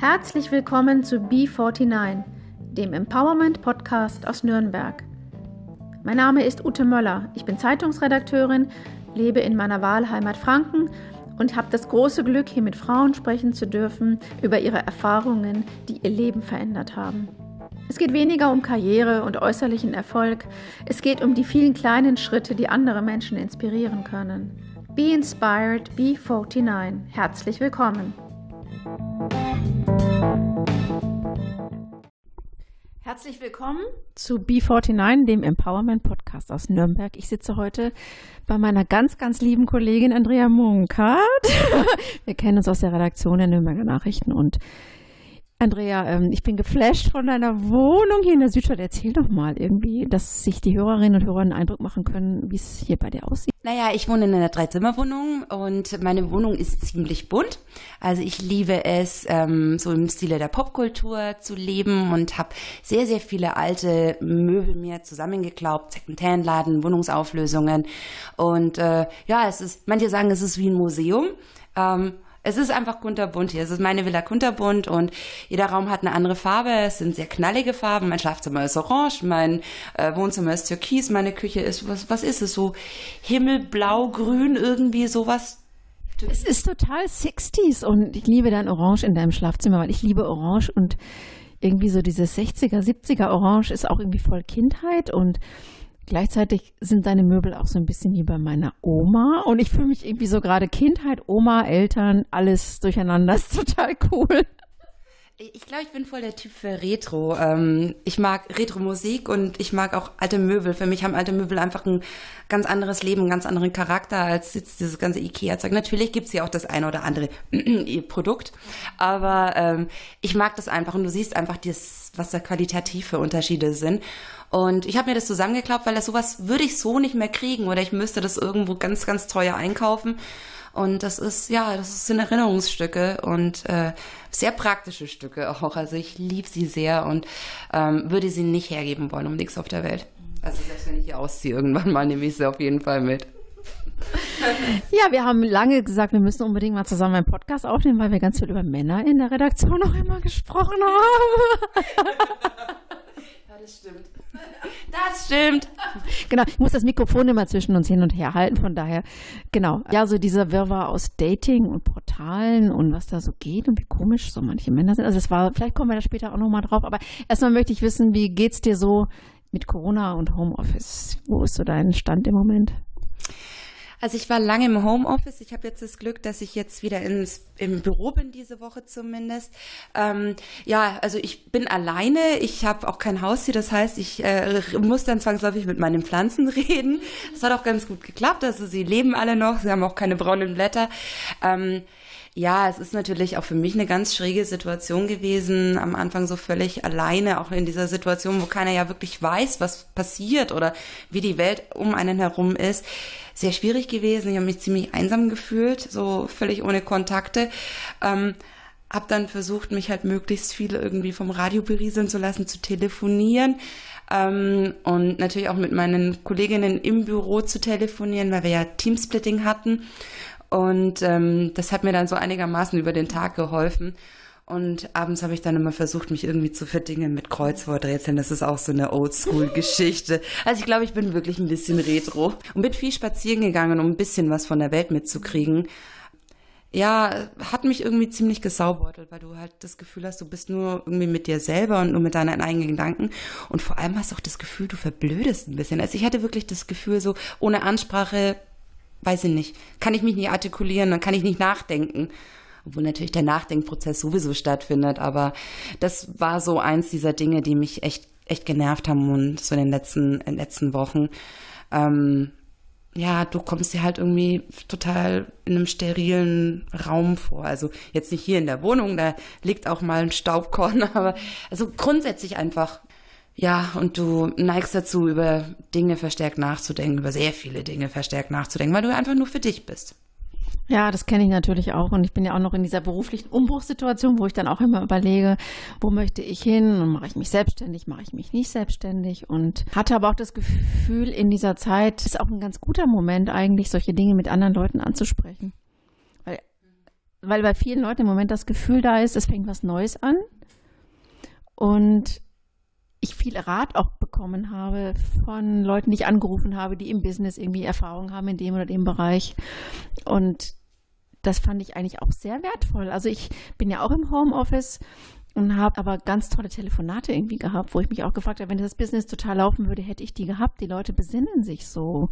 Herzlich willkommen zu B49, dem Empowerment Podcast aus Nürnberg. Mein Name ist Ute Möller. Ich bin Zeitungsredakteurin, lebe in meiner Wahlheimat Franken und habe das große Glück, hier mit Frauen sprechen zu dürfen über ihre Erfahrungen, die ihr Leben verändert haben. Es geht weniger um Karriere und äußerlichen Erfolg, es geht um die vielen kleinen Schritte, die andere Menschen inspirieren können. Be Inspired, Be 49. Herzlich willkommen. Herzlich willkommen zu B49, dem Empowerment Podcast aus Nürnberg. Ich sitze heute bei meiner ganz, ganz lieben Kollegin Andrea Munkert. Wir kennen uns aus der Redaktion der Nürnberger Nachrichten und Andrea, ähm, ich bin geflasht von deiner Wohnung hier in der Südstadt. Erzähl doch mal irgendwie, dass sich die Hörerinnen und Hörer einen Eindruck machen können, wie es hier bei dir aussieht. Naja, ich wohne in einer Dreizimmerwohnung und meine Wohnung ist ziemlich bunt. Also ich liebe es, ähm, so im Stile der Popkultur zu leben und habe sehr, sehr viele alte Möbel mir zusammengeklaubt, Secondhand-Laden, Wohnungsauflösungen. Und äh, ja, es ist, manche sagen, es ist wie ein Museum. Ähm, es ist einfach kunterbunt hier. Es ist meine Villa kunterbunt und jeder Raum hat eine andere Farbe. Es sind sehr knallige Farben. Mein Schlafzimmer ist orange, mein äh, Wohnzimmer ist türkis, meine Küche ist, was, was ist es so? Himmelblau, grün, irgendwie sowas. Es ist total 60s und ich liebe dein Orange in deinem Schlafzimmer, weil ich liebe Orange und irgendwie so dieses 60er, 70er Orange ist auch irgendwie voll Kindheit und Gleichzeitig sind deine Möbel auch so ein bisschen wie bei meiner Oma. Und ich fühle mich irgendwie so gerade Kindheit, Oma, Eltern, alles durcheinander. Ist total cool. Ich glaube, ich bin voll der Typ für Retro. Ähm, ich mag Retro-Musik und ich mag auch alte Möbel. Für mich haben alte Möbel einfach ein ganz anderes Leben, einen ganz anderen Charakter als jetzt dieses ganze Ikea-Zeug. Natürlich gibt es ja auch das eine oder andere Produkt, aber ähm, ich mag das einfach und du siehst einfach, das, was da qualitative Unterschiede sind. Und ich habe mir das zusammengeklappt, weil das sowas würde ich so nicht mehr kriegen oder ich müsste das irgendwo ganz, ganz teuer einkaufen. Und das ist, ja, das sind Erinnerungsstücke und äh, sehr praktische Stücke auch. Also ich liebe sie sehr und ähm, würde sie nicht hergeben wollen um nichts auf der Welt. Also selbst wenn ich hier ausziehe, irgendwann mal nehme ich sie auf jeden Fall mit. Ja, wir haben lange gesagt, wir müssen unbedingt mal zusammen einen Podcast aufnehmen, weil wir ganz viel über Männer in der Redaktion noch immer gesprochen haben. Ja, das stimmt. Das stimmt. Genau, ich muss das Mikrofon immer zwischen uns hin und her halten, von daher, genau. Ja, so dieser Wirrwarr aus Dating und Portalen und was da so geht und wie komisch so manche Männer sind. Also es war, vielleicht kommen wir da später auch nochmal drauf, aber erstmal möchte ich wissen, wie geht's dir so mit Corona und Homeoffice? Wo ist so dein Stand im Moment? Also ich war lange im Homeoffice. Ich habe jetzt das Glück, dass ich jetzt wieder ins, im Büro bin, diese Woche zumindest. Ähm, ja, also ich bin alleine. Ich habe auch kein Haustier. Das heißt, ich äh, muss dann zwangsläufig mit meinen Pflanzen reden. Das hat auch ganz gut geklappt. Also sie leben alle noch. Sie haben auch keine braunen Blätter. Ähm, ja, es ist natürlich auch für mich eine ganz schräge Situation gewesen, am Anfang so völlig alleine, auch in dieser Situation, wo keiner ja wirklich weiß, was passiert oder wie die Welt um einen herum ist. Sehr schwierig gewesen. Ich habe mich ziemlich einsam gefühlt, so völlig ohne Kontakte. Ähm, hab dann versucht, mich halt möglichst viele irgendwie vom Radio berieseln zu lassen, zu telefonieren ähm, und natürlich auch mit meinen Kolleginnen im Büro zu telefonieren, weil wir ja Teamsplitting hatten. Und ähm, das hat mir dann so einigermaßen über den Tag geholfen. Und abends habe ich dann immer versucht, mich irgendwie zu verdingen mit Kreuzworträtseln. Das ist auch so eine Oldschool-Geschichte. Also ich glaube, ich bin wirklich ein bisschen retro und bin viel spazieren gegangen, um ein bisschen was von der Welt mitzukriegen. Ja, hat mich irgendwie ziemlich gesaubeutelt, weil du halt das Gefühl hast, du bist nur irgendwie mit dir selber und nur mit deinen eigenen Gedanken. Und vor allem hast du auch das Gefühl, du verblödest ein bisschen. Also ich hatte wirklich das Gefühl, so ohne Ansprache weiß ich nicht, kann ich mich nicht artikulieren, dann kann ich nicht nachdenken. Obwohl natürlich der Nachdenkprozess sowieso stattfindet, aber das war so eins dieser Dinge, die mich echt, echt genervt haben und so in den letzten, in den letzten Wochen. Ähm, ja, du kommst dir halt irgendwie total in einem sterilen Raum vor. Also jetzt nicht hier in der Wohnung, da liegt auch mal ein Staubkorn, aber also grundsätzlich einfach ja, und du neigst dazu, über Dinge verstärkt nachzudenken, über sehr viele Dinge verstärkt nachzudenken, weil du einfach nur für dich bist. Ja, das kenne ich natürlich auch. Und ich bin ja auch noch in dieser beruflichen Umbruchssituation, wo ich dann auch immer überlege, wo möchte ich hin? Und mache ich mich selbstständig, mache ich mich nicht selbstständig? Und hatte aber auch das Gefühl, in dieser Zeit ist auch ein ganz guter Moment eigentlich, solche Dinge mit anderen Leuten anzusprechen. Weil weil bei vielen Leuten im Moment das Gefühl da ist, es fängt was Neues an. Und ich viel Rat auch bekommen habe von Leuten, die ich angerufen habe, die im Business irgendwie Erfahrung haben in dem oder dem Bereich. Und das fand ich eigentlich auch sehr wertvoll. Also ich bin ja auch im Homeoffice und habe aber ganz tolle Telefonate irgendwie gehabt, wo ich mich auch gefragt habe, wenn das Business total laufen würde, hätte ich die gehabt. Die Leute besinnen sich so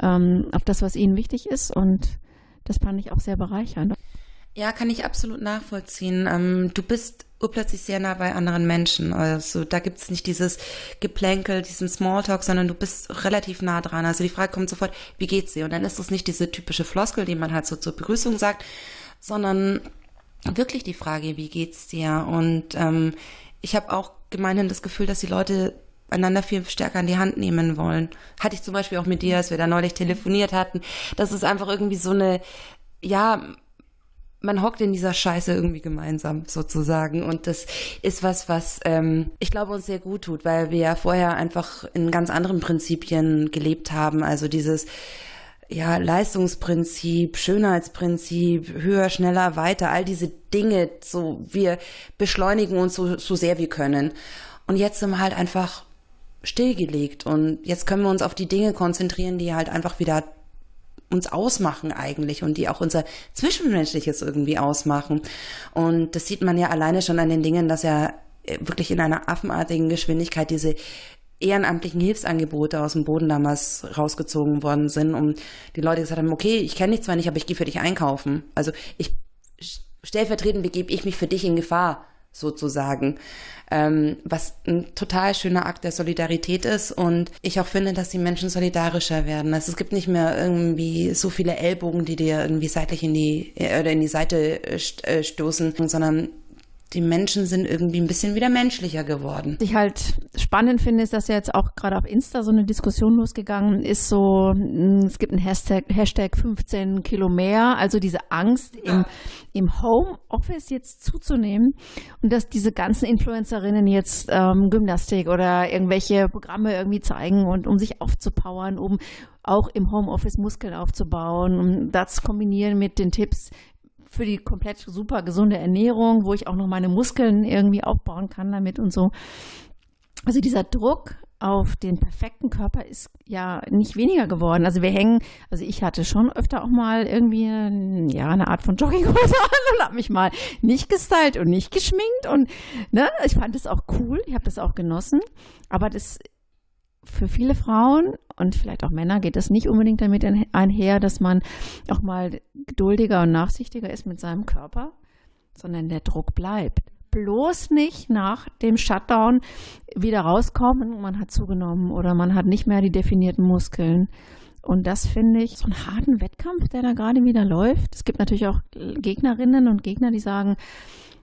ähm, auf das, was ihnen wichtig ist und das fand ich auch sehr bereichernd. Ja, kann ich absolut nachvollziehen. Ähm, du bist urplötzlich sehr nah bei anderen Menschen. Also da gibt es nicht dieses Geplänkel, diesen Smalltalk, sondern du bist relativ nah dran. Also die Frage kommt sofort, wie geht's dir? Und dann ist es nicht diese typische Floskel, die man halt so zur Begrüßung sagt, sondern wirklich die Frage, wie geht's dir? Und ähm, ich habe auch gemeinhin das Gefühl, dass die Leute einander viel stärker an die Hand nehmen wollen. Hatte ich zum Beispiel auch mit dir, als wir da neulich telefoniert hatten. Das ist einfach irgendwie so eine, ja, man hockt in dieser Scheiße irgendwie gemeinsam sozusagen. Und das ist was, was ähm, ich glaube uns sehr gut tut, weil wir ja vorher einfach in ganz anderen Prinzipien gelebt haben, also dieses ja Leistungsprinzip, Schönheitsprinzip, höher, schneller, weiter, all diese Dinge, so wir beschleunigen uns so, so sehr wir können. Und jetzt sind wir halt einfach stillgelegt. Und jetzt können wir uns auf die Dinge konzentrieren, die halt einfach wieder uns ausmachen eigentlich und die auch unser Zwischenmenschliches irgendwie ausmachen. Und das sieht man ja alleine schon an den Dingen, dass ja äh, wirklich in einer affenartigen Geschwindigkeit diese ehrenamtlichen Hilfsangebote aus dem Boden damals rausgezogen worden sind, um die Leute gesagt haben, okay, ich kenne dich zwar nicht, aber ich gehe für dich einkaufen. Also ich stellvertretend begebe ich mich für dich in Gefahr sozusagen, ähm, was ein total schöner Akt der Solidarität ist und ich auch finde, dass die Menschen solidarischer werden. Also es gibt nicht mehr irgendwie so viele Ellbogen, die dir irgendwie seitlich in die äh, oder in die Seite äh, äh, stoßen, sondern die Menschen sind irgendwie ein bisschen wieder menschlicher geworden. Was ich halt spannend finde, ist, dass ja jetzt auch gerade auf Insta so eine Diskussion losgegangen ist, so, hm, es gibt einen Hashtag, Hashtag 15 Kilo mehr, also diese Angst im, im Homeoffice jetzt zuzunehmen und dass diese ganzen Influencerinnen jetzt ähm, Gymnastik oder irgendwelche Programme irgendwie zeigen und um sich aufzupowern, um auch im Homeoffice Muskeln aufzubauen, um das kombinieren mit den Tipps, für die komplett super gesunde Ernährung, wo ich auch noch meine Muskeln irgendwie aufbauen kann damit und so. Also dieser Druck auf den perfekten Körper ist ja nicht weniger geworden. Also wir hängen, also ich hatte schon öfter auch mal irgendwie ja eine Art von Jogginghose an und habe mich mal nicht gestylt und nicht geschminkt und ne, ich fand das auch cool, ich habe das auch genossen, aber das für viele Frauen und vielleicht auch Männer geht das nicht unbedingt damit einher, dass man auch mal geduldiger und nachsichtiger ist mit seinem Körper, sondern der Druck bleibt. Bloß nicht nach dem Shutdown wieder rauskommen, man hat zugenommen oder man hat nicht mehr die definierten Muskeln. Und das finde ich so einen harten Wettkampf, der da gerade wieder läuft. Es gibt natürlich auch Gegnerinnen und Gegner, die sagen,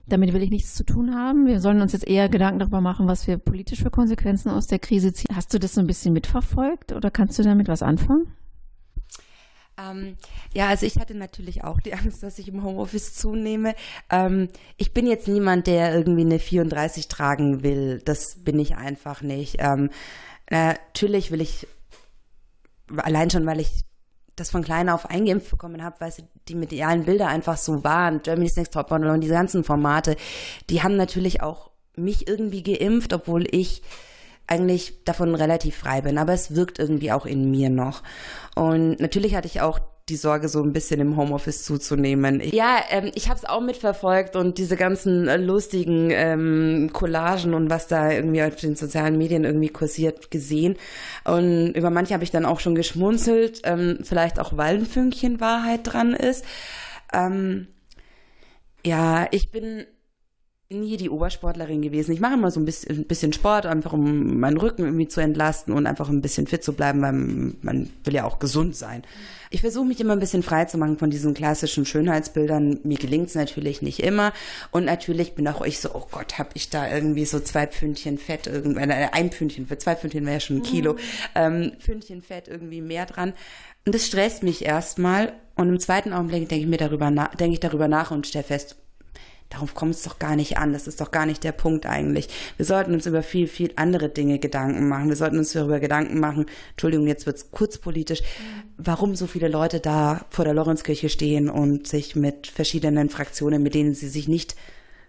damit will ich nichts zu tun haben. Wir sollen uns jetzt eher Gedanken darüber machen, was wir politisch für Konsequenzen aus der Krise ziehen. Hast du das so ein bisschen mitverfolgt oder kannst du damit was anfangen? Ähm, ja, also ich hatte natürlich auch die Angst, dass ich im Homeoffice zunehme. Ähm, ich bin jetzt niemand, der irgendwie eine 34 tragen will. Das bin ich einfach nicht. Ähm, natürlich will ich, allein schon, weil ich das von klein auf eingeimpft bekommen habe, weil die medialen Bilder einfach so waren. Germany's Next Topmodel und diese ganzen Formate, die haben natürlich auch mich irgendwie geimpft, obwohl ich eigentlich davon relativ frei bin, aber es wirkt irgendwie auch in mir noch. Und natürlich hatte ich auch die Sorge, so ein bisschen im Homeoffice zuzunehmen. Ja, ähm, ich habe es auch mitverfolgt und diese ganzen äh, lustigen ähm, Collagen und was da irgendwie auf den sozialen Medien irgendwie kursiert gesehen. Und über manche habe ich dann auch schon geschmunzelt, ähm, vielleicht auch weil ein Fünkchen Wahrheit dran ist. Ähm, ja, ich bin nie die Obersportlerin gewesen. Ich mache immer so ein bisschen, ein bisschen Sport, einfach um meinen Rücken irgendwie zu entlasten und einfach ein bisschen fit zu bleiben, weil man will ja auch gesund sein. Ich versuche mich immer ein bisschen frei zu machen von diesen klassischen Schönheitsbildern. Mir gelingt es natürlich nicht immer. Und natürlich bin auch ich so, oh Gott, habe ich da irgendwie so zwei Pfündchen Fett, irgendwie, äh, ein Pfündchen, für zwei Pfündchen wäre ja schon ein Kilo, mhm. ähm, Pfündchen Fett irgendwie mehr dran. Und das stresst mich erstmal. Und im zweiten Augenblick denke ich mir darüber nach, denke ich darüber nach und stelle fest, Darauf kommt es doch gar nicht an. Das ist doch gar nicht der Punkt eigentlich. Wir sollten uns über viel, viel andere Dinge Gedanken machen. Wir sollten uns darüber Gedanken machen, Entschuldigung, jetzt wird es kurzpolitisch, warum so viele Leute da vor der Lorenzkirche stehen und sich mit verschiedenen Fraktionen, mit denen sie sich nicht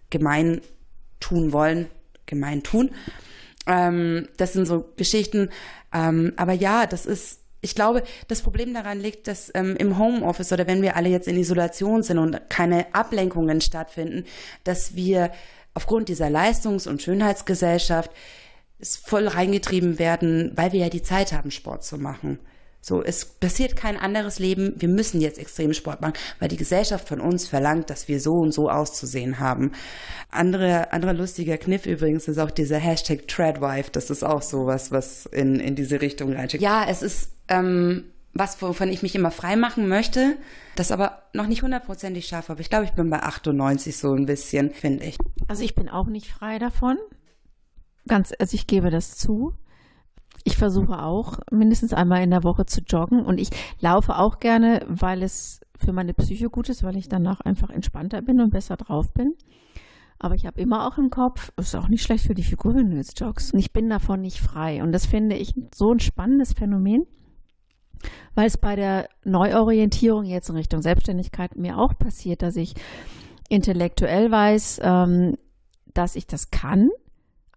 gemein tun wollen, gemein tun. Ähm, das sind so Geschichten. Ähm, aber ja, das ist ich glaube, das Problem daran liegt, dass ähm, im Homeoffice oder wenn wir alle jetzt in Isolation sind und keine Ablenkungen stattfinden, dass wir aufgrund dieser Leistungs- und Schönheitsgesellschaft voll reingetrieben werden, weil wir ja die Zeit haben, Sport zu machen. So, es passiert kein anderes Leben. Wir müssen jetzt extrem Sport machen, weil die Gesellschaft von uns verlangt, dass wir so und so auszusehen haben. Andere, anderer lustiger Kniff übrigens ist auch dieser Hashtag Treadwife. Das ist auch sowas, was in, in diese Richtung reinschickt. Ja, es ist, ähm, was, wovon ich mich immer frei machen möchte, das aber noch nicht hundertprozentig schaffe. Aber ich glaube, ich bin bei 98 so ein bisschen, finde ich. Also ich bin auch nicht frei davon. Ganz, also ich gebe das zu. Ich versuche auch mindestens einmal in der Woche zu joggen und ich laufe auch gerne, weil es für meine Psyche gut ist, weil ich danach einfach entspannter bin und besser drauf bin. Aber ich habe immer auch im Kopf, ist auch nicht schlecht für die Figur, wenn du jetzt joggst. Und ich bin davon nicht frei. Und das finde ich so ein spannendes Phänomen, weil es bei der Neuorientierung jetzt in Richtung Selbstständigkeit mir auch passiert, dass ich intellektuell weiß, ähm, dass ich das kann,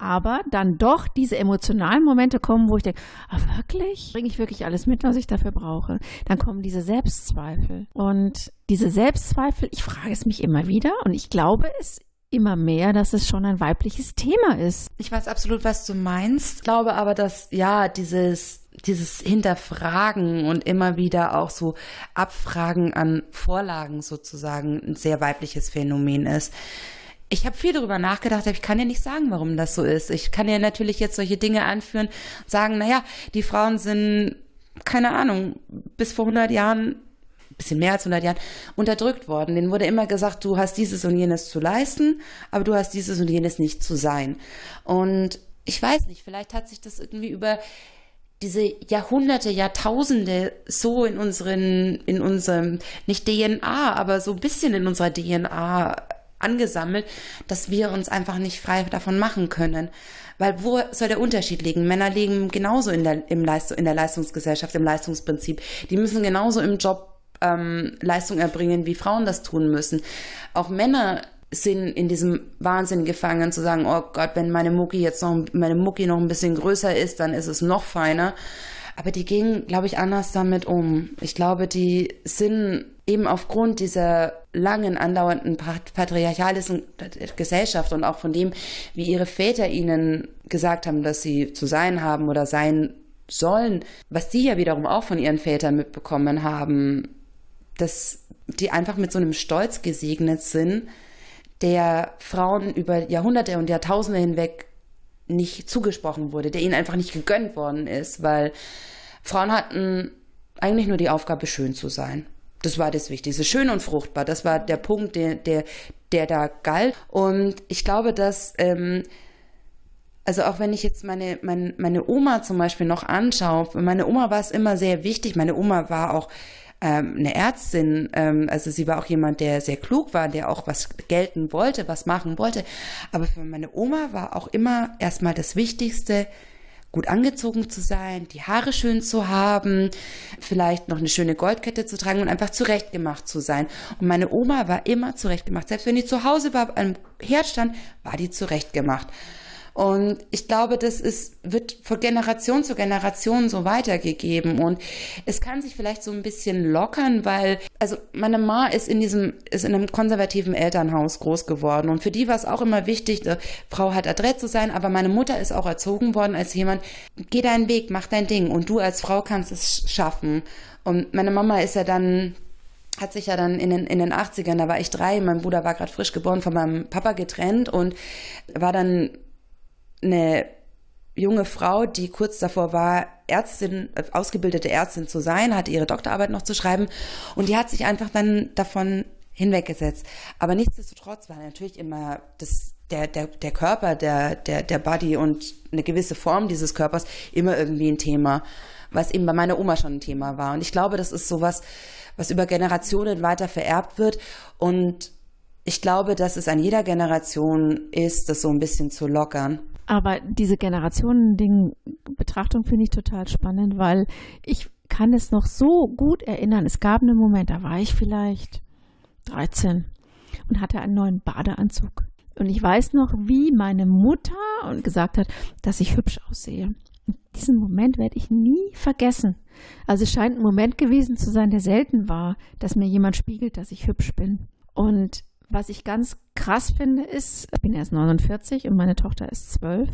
aber dann doch diese emotionalen Momente kommen, wo ich denke, ah, wirklich? Bringe ich wirklich alles mit, was ich dafür brauche? Dann kommen diese Selbstzweifel. Und diese Selbstzweifel, ich frage es mich immer wieder und ich glaube es immer mehr, dass es schon ein weibliches Thema ist. Ich weiß absolut, was du meinst. Glaube aber, dass ja, dieses dieses Hinterfragen und immer wieder auch so Abfragen an Vorlagen sozusagen ein sehr weibliches Phänomen ist ich habe viel darüber nachgedacht, aber ich kann dir nicht sagen, warum das so ist. Ich kann dir natürlich jetzt solche Dinge anführen und sagen, naja, die Frauen sind, keine Ahnung, bis vor 100 Jahren, bisschen mehr als 100 Jahren, unterdrückt worden. Denen wurde immer gesagt, du hast dieses und jenes zu leisten, aber du hast dieses und jenes nicht zu sein. Und ich weiß nicht, vielleicht hat sich das irgendwie über diese Jahrhunderte, Jahrtausende so in unseren, in unserem, nicht DNA, aber so ein bisschen in unserer DNA angesammelt, dass wir uns einfach nicht frei davon machen können. Weil wo soll der Unterschied liegen? Männer leben genauso in der, im Leist in der Leistungsgesellschaft, im Leistungsprinzip. Die müssen genauso im Job ähm, Leistung erbringen, wie Frauen das tun müssen. Auch Männer sind in diesem Wahnsinn gefangen, zu sagen, oh Gott, wenn meine Mucki jetzt noch, meine Mucki noch ein bisschen größer ist, dann ist es noch feiner. Aber die gehen, glaube ich, anders damit um. Ich glaube, die sind eben aufgrund dieser langen andauernden patriarchalischen Gesellschaft und auch von dem, wie ihre Väter ihnen gesagt haben, dass sie zu sein haben oder sein sollen, was sie ja wiederum auch von ihren Vätern mitbekommen haben, dass die einfach mit so einem Stolz gesegnet sind, der Frauen über Jahrhunderte und Jahrtausende hinweg nicht zugesprochen wurde, der ihnen einfach nicht gegönnt worden ist, weil Frauen hatten eigentlich nur die Aufgabe, schön zu sein. Das war das Wichtigste. Schön und fruchtbar. Das war der Punkt, der, der, der da galt. Und ich glaube, dass, ähm, also auch wenn ich jetzt meine, meine, meine Oma zum Beispiel noch anschaue, meine Oma war es immer sehr wichtig. Meine Oma war auch ähm, eine Ärztin, ähm, also sie war auch jemand, der sehr klug war, der auch was gelten wollte, was machen wollte. Aber für meine Oma war auch immer erstmal das Wichtigste, gut angezogen zu sein, die Haare schön zu haben, vielleicht noch eine schöne Goldkette zu tragen und einfach zurechtgemacht zu sein. Und meine Oma war immer zurechtgemacht. Selbst wenn die zu Hause war, am Herd stand, war die zurechtgemacht. Und ich glaube, das ist, wird von Generation zu Generation so weitergegeben. Und es kann sich vielleicht so ein bisschen lockern, weil, also meine Ma ist in diesem, ist in einem konservativen Elternhaus groß geworden. Und für die war es auch immer wichtig, die Frau hat adrett zu sein, aber meine Mutter ist auch erzogen worden als jemand, geh deinen Weg, mach dein Ding. Und du als Frau kannst es schaffen. Und meine Mama ist ja dann hat sich ja dann in den, in den 80ern, da war ich drei, mein Bruder war gerade frisch geboren, von meinem Papa getrennt und war dann eine junge Frau, die kurz davor war, Ärztin, äh, ausgebildete Ärztin zu sein, hatte ihre Doktorarbeit noch zu schreiben und die hat sich einfach dann davon hinweggesetzt. Aber nichtsdestotrotz war natürlich immer das, der, der, der Körper, der, der, der Body und eine gewisse Form dieses Körpers immer irgendwie ein Thema, was eben bei meiner Oma schon ein Thema war. Und ich glaube, das ist sowas, was über Generationen weiter vererbt wird und ich glaube, dass es an jeder Generation ist, das so ein bisschen zu lockern. Aber diese Generationen-Ding-Betrachtung finde ich total spannend, weil ich kann es noch so gut erinnern. Es gab einen Moment, da war ich vielleicht 13 und hatte einen neuen Badeanzug. Und ich weiß noch, wie meine Mutter gesagt hat, dass ich hübsch aussehe. Und diesen Moment werde ich nie vergessen. Also es scheint ein Moment gewesen zu sein, der selten war, dass mir jemand spiegelt, dass ich hübsch bin. Und was ich ganz krass finde, ist, ich bin erst 49 und meine Tochter ist 12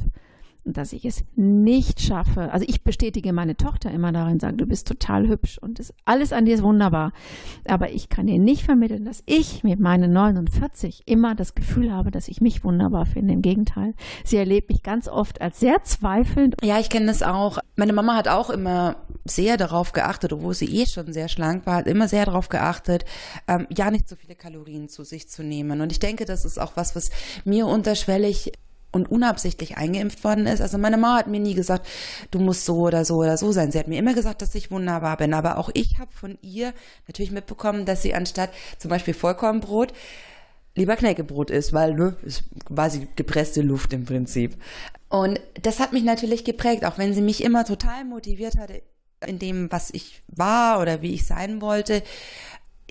dass ich es nicht schaffe. Also ich bestätige meine Tochter immer darin, sage, du bist total hübsch und das, alles an dir ist wunderbar. Aber ich kann ihr nicht vermitteln, dass ich mit meinen 49 immer das Gefühl habe, dass ich mich wunderbar finde. Im Gegenteil, sie erlebt mich ganz oft als sehr zweifelnd. Ja, ich kenne das auch. Meine Mama hat auch immer sehr darauf geachtet, obwohl sie eh schon sehr schlank war, hat immer sehr darauf geachtet, ähm, ja nicht so viele Kalorien zu sich zu nehmen. Und ich denke, das ist auch was, was mir unterschwellig und unabsichtlich eingeimpft worden ist. Also meine Mama hat mir nie gesagt, du musst so oder so oder so sein. Sie hat mir immer gesagt, dass ich wunderbar bin. Aber auch ich habe von ihr natürlich mitbekommen, dass sie anstatt zum Beispiel Vollkornbrot lieber Knäckebrot isst, weil ne, ist quasi gepresste Luft im Prinzip. Und das hat mich natürlich geprägt, auch wenn sie mich immer total motiviert hatte in dem, was ich war oder wie ich sein wollte.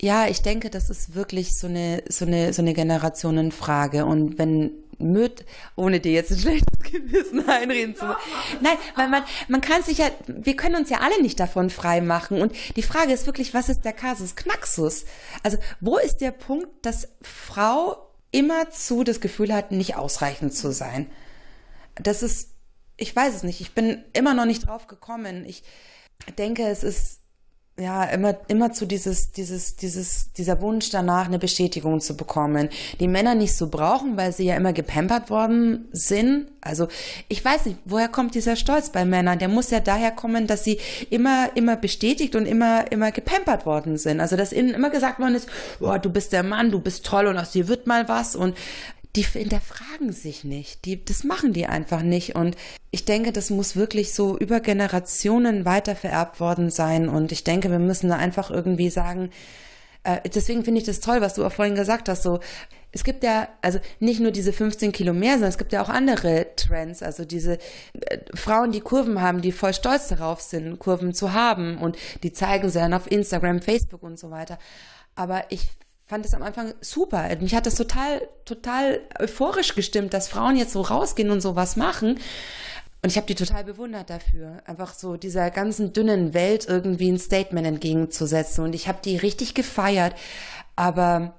Ja, ich denke, das ist wirklich so eine, so eine, so eine Generationenfrage. Und wenn Müt, ohne dir jetzt ein schlechtes Gewissen einreden zu wollen. Nein, weil man, man kann sich ja, wir können uns ja alle nicht davon frei machen. Und die Frage ist wirklich, was ist der Kasus Knaxus? Also, wo ist der Punkt, dass Frau immerzu das Gefühl hat, nicht ausreichend zu sein? Das ist, ich weiß es nicht. Ich bin immer noch nicht drauf gekommen. Ich denke, es ist ja, immer, immer zu dieses, dieses, dieses, dieser Wunsch danach, eine Bestätigung zu bekommen. Die Männer nicht so brauchen, weil sie ja immer gepampert worden sind. Also, ich weiß nicht, woher kommt dieser Stolz bei Männern? Der muss ja daher kommen, dass sie immer, immer bestätigt und immer, immer gepampert worden sind. Also, dass ihnen immer gesagt worden ist, oh, du bist der Mann, du bist toll und aus dir wird mal was und die hinterfragen sich nicht. Die, das machen die einfach nicht. Und ich denke, das muss wirklich so über Generationen weiter vererbt worden sein. Und ich denke, wir müssen da einfach irgendwie sagen, äh, deswegen finde ich das toll, was du auch vorhin gesagt hast, so, es gibt ja, also nicht nur diese 15 Kilo mehr, sondern es gibt ja auch andere Trends, also diese äh, Frauen, die Kurven haben, die voll stolz darauf sind, Kurven zu haben und die zeigen sie dann auf Instagram, Facebook und so weiter. Aber ich fand es am Anfang super. Mich hat das total, total euphorisch gestimmt, dass Frauen jetzt so rausgehen und sowas machen. Und ich habe die total bewundert dafür, einfach so dieser ganzen dünnen Welt irgendwie ein Statement entgegenzusetzen. Und ich habe die richtig gefeiert. Aber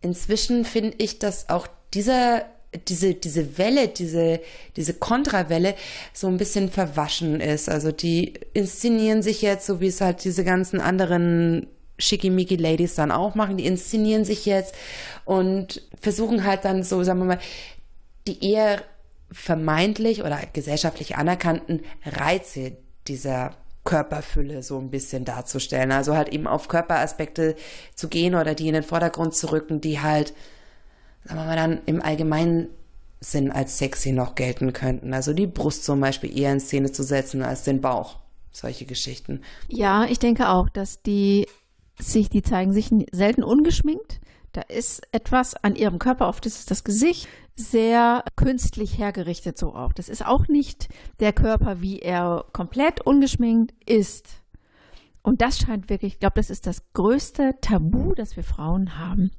inzwischen finde ich, dass auch dieser diese, diese Welle, diese, diese Kontrawelle so ein bisschen verwaschen ist. Also die inszenieren sich jetzt, so wie es halt diese ganzen anderen schickimicki Ladies dann auch machen. Die inszenieren sich jetzt und versuchen halt dann so, sagen wir mal, die eher vermeintlich oder gesellschaftlich anerkannten Reize dieser Körperfülle so ein bisschen darzustellen. Also halt eben auf Körperaspekte zu gehen oder die in den Vordergrund zu rücken, die halt, sagen wir mal, dann im allgemeinen Sinn als sexy noch gelten könnten. Also die Brust zum Beispiel eher in Szene zu setzen als den Bauch. Solche Geschichten. Ja, ich denke auch, dass die sich, die zeigen sich selten ungeschminkt. Da ist etwas an ihrem Körper, oft ist es das Gesicht, sehr künstlich hergerichtet so auch. Das ist auch nicht der Körper, wie er komplett ungeschminkt ist. Und das scheint wirklich, ich glaube, das ist das größte Tabu, das wir Frauen haben,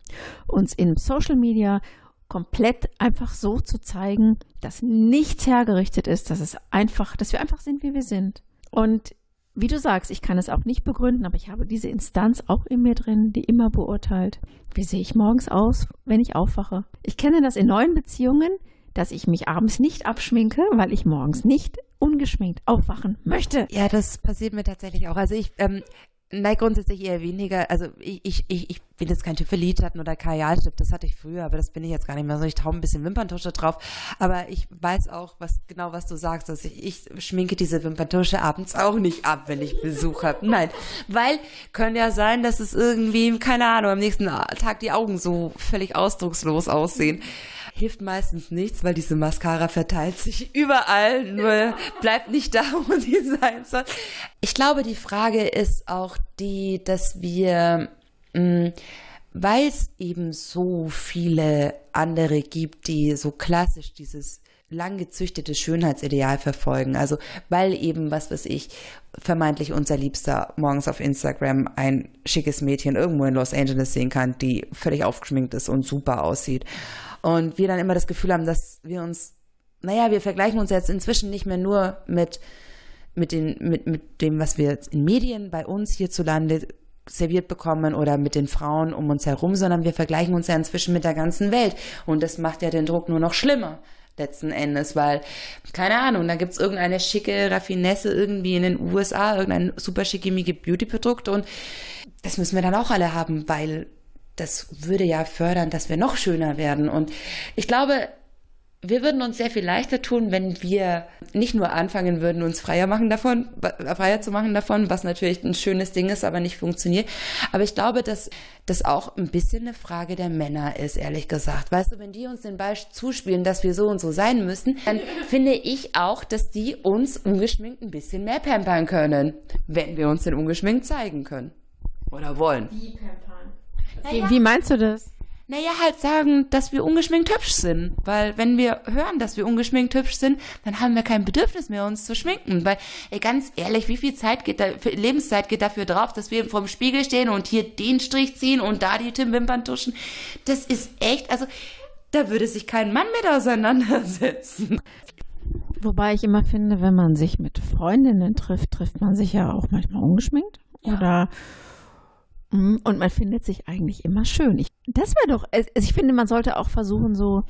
uns in Social Media komplett einfach so zu zeigen, dass nichts hergerichtet ist, dass es einfach, dass wir einfach sind, wie wir sind. Und wie du sagst, ich kann es auch nicht begründen, aber ich habe diese Instanz auch in mir drin, die immer beurteilt, wie sehe ich morgens aus, wenn ich aufwache. Ich kenne das in neuen Beziehungen, dass ich mich abends nicht abschminke, weil ich morgens nicht ungeschminkt aufwachen möchte. Ja, das passiert mir tatsächlich auch. Also ich ähm, Nein, grundsätzlich eher weniger. Also ich, ich, ich, ich bin jetzt kein Typ für Lidschatten oder Kajalstift. Das hatte ich früher, aber das bin ich jetzt gar nicht mehr so. Ich tau ein bisschen Wimperntusche drauf. Aber ich weiß auch, was genau was du sagst. Dass ich, ich schminke diese Wimperntusche abends auch nicht ab, wenn ich Besuch habe. Nein, weil können ja sein, dass es irgendwie, keine Ahnung, am nächsten Tag die Augen so völlig ausdruckslos aussehen hilft meistens nichts, weil diese Mascara verteilt sich überall, nur bleibt nicht da, wo sie sein soll. Ich glaube, die Frage ist auch die, dass wir mm, weil es eben so viele andere gibt, die so klassisch dieses lang gezüchtete Schönheitsideal verfolgen. Also weil eben, was weiß ich, vermeintlich unser Liebster morgens auf Instagram ein schickes Mädchen irgendwo in Los Angeles sehen kann, die völlig aufgeschminkt ist und super aussieht. Und wir dann immer das Gefühl haben, dass wir uns, naja, wir vergleichen uns jetzt inzwischen nicht mehr nur mit, mit, den, mit, mit dem, was wir in Medien bei uns hierzulande serviert bekommen oder mit den Frauen um uns herum, sondern wir vergleichen uns ja inzwischen mit der ganzen Welt. Und das macht ja den Druck nur noch schlimmer letzten Endes, weil, keine Ahnung, da gibt's irgendeine schicke Raffinesse irgendwie in den USA, irgendein super schickimicke Beauty-Produkt und das müssen wir dann auch alle haben, weil das würde ja fördern, dass wir noch schöner werden. Und ich glaube, wir würden uns sehr viel leichter tun, wenn wir nicht nur anfangen würden, uns freier machen davon, freier zu machen davon, was natürlich ein schönes Ding ist, aber nicht funktioniert. Aber ich glaube, dass das auch ein bisschen eine Frage der Männer ist, ehrlich gesagt. Weißt du, wenn die uns den Ball zuspielen, dass wir so und so sein müssen, dann finde ich auch, dass die uns ungeschminkt ein bisschen mehr pampern können, wenn wir uns den ungeschminkt zeigen können. Oder wollen. Wie pampern? Naja. Wie meinst du das? Naja, halt sagen, dass wir ungeschminkt hübsch sind. Weil wenn wir hören, dass wir ungeschminkt hübsch sind, dann haben wir kein Bedürfnis mehr, uns zu schminken. Weil, ey, ganz ehrlich, wie viel Zeit geht da, Lebenszeit geht dafür drauf, dass wir vorm Spiegel stehen und hier den Strich ziehen und da die Timmwimpern tuschen? Das ist echt, also, da würde sich kein Mann mit auseinandersetzen. Wobei ich immer finde, wenn man sich mit Freundinnen trifft, trifft man sich ja auch manchmal ungeschminkt. Ja. Oder und man findet sich eigentlich immer schön. Ich, das wäre doch, also ich finde, man sollte auch versuchen, so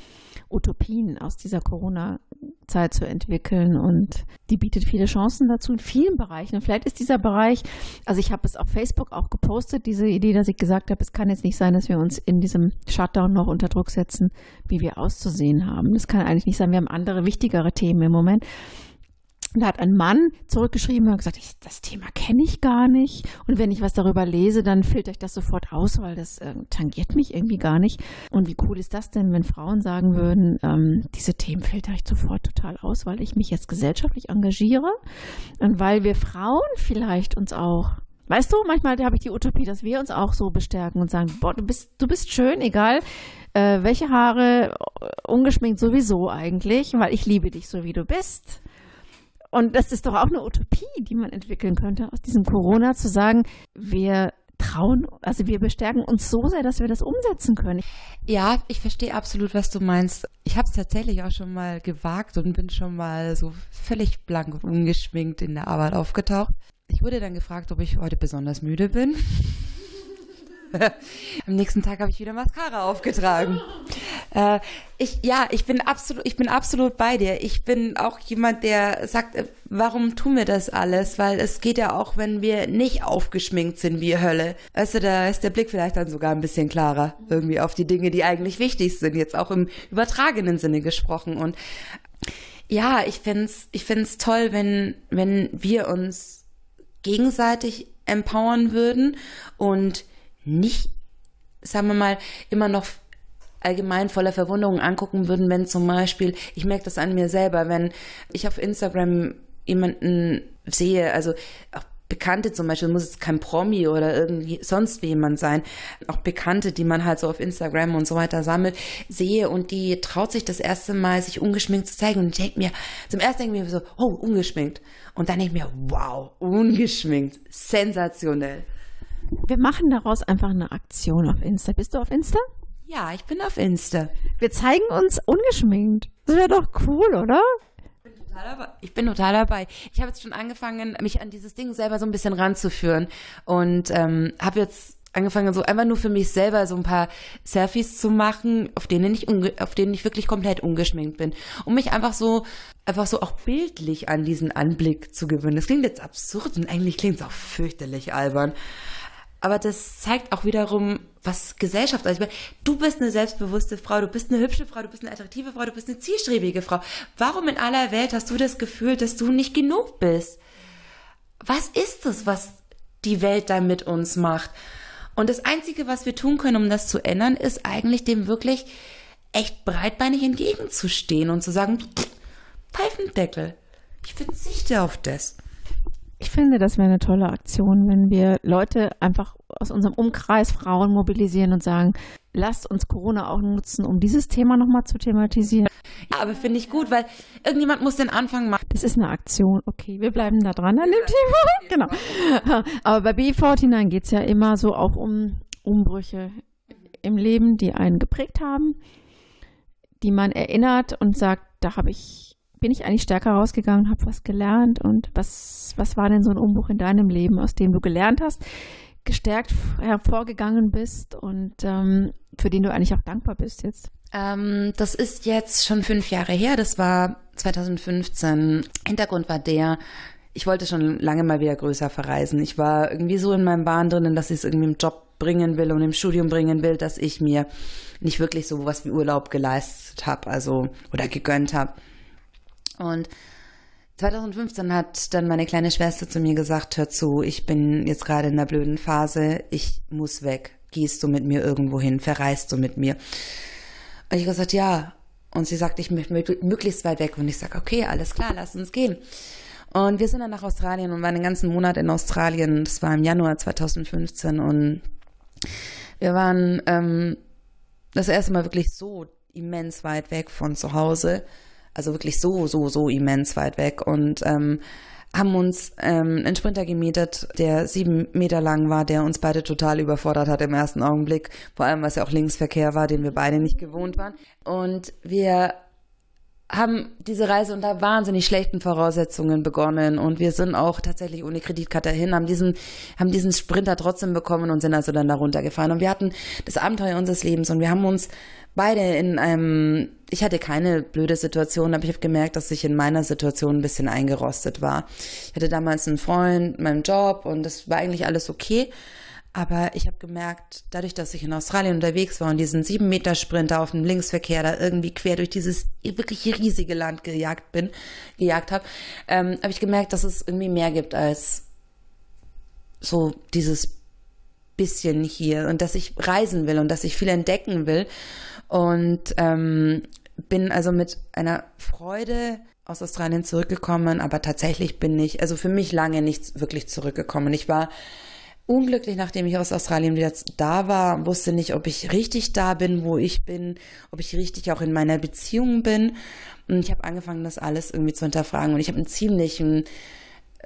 Utopien aus dieser Corona-Zeit zu entwickeln. Und die bietet viele Chancen dazu in vielen Bereichen. Und vielleicht ist dieser Bereich, also ich habe es auf Facebook auch gepostet, diese Idee, dass ich gesagt habe, es kann jetzt nicht sein, dass wir uns in diesem Shutdown noch unter Druck setzen, wie wir auszusehen haben. Das kann eigentlich nicht sein. Wir haben andere, wichtigere Themen im Moment. Da hat ein Mann zurückgeschrieben und gesagt, ich, das Thema kenne ich gar nicht. Und wenn ich was darüber lese, dann filter ich das sofort aus, weil das äh, tangiert mich irgendwie gar nicht. Und wie cool ist das denn, wenn Frauen sagen würden, ähm, diese Themen filter ich sofort total aus, weil ich mich jetzt gesellschaftlich engagiere und weil wir Frauen vielleicht uns auch Weißt du, manchmal habe ich die Utopie, dass wir uns auch so bestärken und sagen, boah, du bist, du bist schön, egal äh, welche Haare, ungeschminkt sowieso eigentlich, weil ich liebe dich so, wie du bist. Und das ist doch auch eine Utopie, die man entwickeln könnte aus diesem Corona, zu sagen, wir trauen, also wir bestärken uns so sehr, dass wir das umsetzen können. Ja, ich verstehe absolut, was du meinst. Ich habe es tatsächlich auch schon mal gewagt und bin schon mal so völlig blank und ungeschminkt in der Arbeit aufgetaucht. Ich wurde dann gefragt, ob ich heute besonders müde bin. Am nächsten Tag habe ich wieder Mascara aufgetragen. Äh, ich, ja, ich bin absolut, ich bin absolut bei dir. Ich bin auch jemand, der sagt, äh, warum tun wir das alles? Weil es geht ja auch, wenn wir nicht aufgeschminkt sind wie Hölle. Weißt du, da ist der Blick vielleicht dann sogar ein bisschen klarer irgendwie auf die Dinge, die eigentlich wichtig sind. Jetzt auch im übertragenen Sinne gesprochen. Und ja, ich find's, ich find's toll, wenn, wenn wir uns gegenseitig empowern würden und nicht, sagen wir mal, immer noch allgemein voller Verwunderung angucken würden, wenn zum Beispiel, ich merke das an mir selber, wenn ich auf Instagram jemanden sehe, also auch Bekannte zum Beispiel, muss es kein Promi oder irgendwie sonst jemand sein, auch Bekannte, die man halt so auf Instagram und so weiter sammelt, sehe und die traut sich das erste Mal, sich ungeschminkt zu zeigen und ich denke mir, zum ersten denke ich mir so, oh, ungeschminkt. Und dann denke ich mir, wow, ungeschminkt, sensationell. Wir machen daraus einfach eine Aktion auf Insta. Bist du auf Insta? Ja, ich bin auf Insta. Wir zeigen uns ungeschminkt. Das wäre doch cool, oder? Ich bin total dabei. Ich habe jetzt schon angefangen, mich an dieses Ding selber so ein bisschen ranzuführen und ähm, habe jetzt angefangen, so einfach nur für mich selber so ein paar Selfies zu machen, auf denen ich auf denen ich wirklich komplett ungeschminkt bin, um mich einfach so einfach so auch bildlich an diesen Anblick zu gewöhnen. Das klingt jetzt absurd und eigentlich klingt es auch fürchterlich albern. Aber das zeigt auch wiederum, was Gesellschaft ist. Du bist eine selbstbewusste Frau, du bist eine hübsche Frau, du bist eine attraktive Frau, du bist eine zielstrebige Frau. Warum in aller Welt hast du das Gefühl, dass du nicht genug bist? Was ist es, was die Welt da mit uns macht? Und das Einzige, was wir tun können, um das zu ändern, ist eigentlich dem wirklich echt breitbeinig entgegenzustehen und zu sagen, Pfeifendeckel, ich verzichte auf das. Ich finde, das wäre eine tolle Aktion, wenn wir Leute einfach aus unserem Umkreis Frauen mobilisieren und sagen, lasst uns Corona auch nutzen, um dieses Thema nochmal zu thematisieren. Ja, aber finde ich gut, weil irgendjemand muss den Anfang machen. Das ist eine Aktion. Okay, wir bleiben da dran an dem Thema. genau. Aber bei B49 geht es ja immer so auch um Umbrüche im Leben, die einen geprägt haben, die man erinnert und sagt, da habe ich bin ich eigentlich stärker rausgegangen, habe was gelernt und was, was war denn so ein Umbruch in deinem Leben, aus dem du gelernt hast, gestärkt hervorgegangen bist und ähm, für den du eigentlich auch dankbar bist jetzt? Ähm, das ist jetzt schon fünf Jahre her, das war 2015. Hintergrund war der, ich wollte schon lange mal wieder größer verreisen. Ich war irgendwie so in meinem Bahn drinnen, dass ich es irgendwie im Job bringen will und im Studium bringen will, dass ich mir nicht wirklich so was wie Urlaub geleistet habe, also oder gegönnt habe. Und 2015 hat dann meine kleine Schwester zu mir gesagt, hör zu, ich bin jetzt gerade in einer blöden Phase, ich muss weg. Gehst du mit mir irgendwo hin, verreist du mit mir? Und ich gesagt, ja. Und sie sagt, ich möchte möglichst weit weg. Und ich sage, okay, alles klar, lass uns gehen. Und wir sind dann nach Australien und waren den ganzen Monat in Australien. Das war im Januar 2015. Und wir waren ähm, das erste Mal wirklich so immens weit weg von zu Hause also wirklich so, so, so immens weit weg und ähm, haben uns ähm, einen Sprinter gemietet, der sieben Meter lang war, der uns beide total überfordert hat im ersten Augenblick, vor allem was ja auch Linksverkehr war, den wir beide nicht gewohnt waren. Und wir haben diese Reise unter wahnsinnig schlechten Voraussetzungen begonnen und wir sind auch tatsächlich ohne Kreditkarte hin, haben diesen, haben diesen Sprinter trotzdem bekommen und sind also dann da runtergefahren. Und wir hatten das Abenteuer unseres Lebens und wir haben uns beide in einem, ich hatte keine blöde Situation, aber ich habe gemerkt, dass ich in meiner Situation ein bisschen eingerostet war. Ich hatte damals einen Freund, meinen Job und das war eigentlich alles okay. Aber ich habe gemerkt, dadurch, dass ich in Australien unterwegs war und diesen sieben Meter Sprinter auf dem Linksverkehr da irgendwie quer durch dieses wirklich riesige Land gejagt bin, gejagt habe, ähm, habe ich gemerkt, dass es irgendwie mehr gibt als so dieses bisschen hier und dass ich reisen will und dass ich viel entdecken will und ähm, bin also mit einer Freude aus Australien zurückgekommen, aber tatsächlich bin ich, also für mich lange nicht wirklich zurückgekommen. Ich war unglücklich, nachdem ich aus Australien wieder da war, wusste nicht, ob ich richtig da bin, wo ich bin, ob ich richtig auch in meiner Beziehung bin. Und ich habe angefangen, das alles irgendwie zu hinterfragen. Und ich habe einen ziemlichen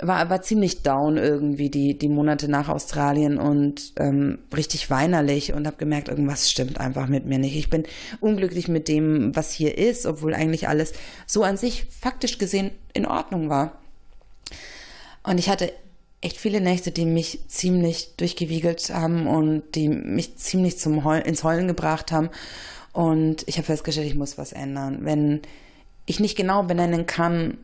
war, war ziemlich down irgendwie die, die Monate nach Australien und ähm, richtig weinerlich und habe gemerkt, irgendwas stimmt einfach mit mir nicht. Ich bin unglücklich mit dem, was hier ist, obwohl eigentlich alles so an sich faktisch gesehen in Ordnung war. Und ich hatte echt viele Nächte, die mich ziemlich durchgewiegelt haben und die mich ziemlich zum Heul ins Heulen gebracht haben. Und ich habe festgestellt, ich muss was ändern. Wenn ich nicht genau benennen kann,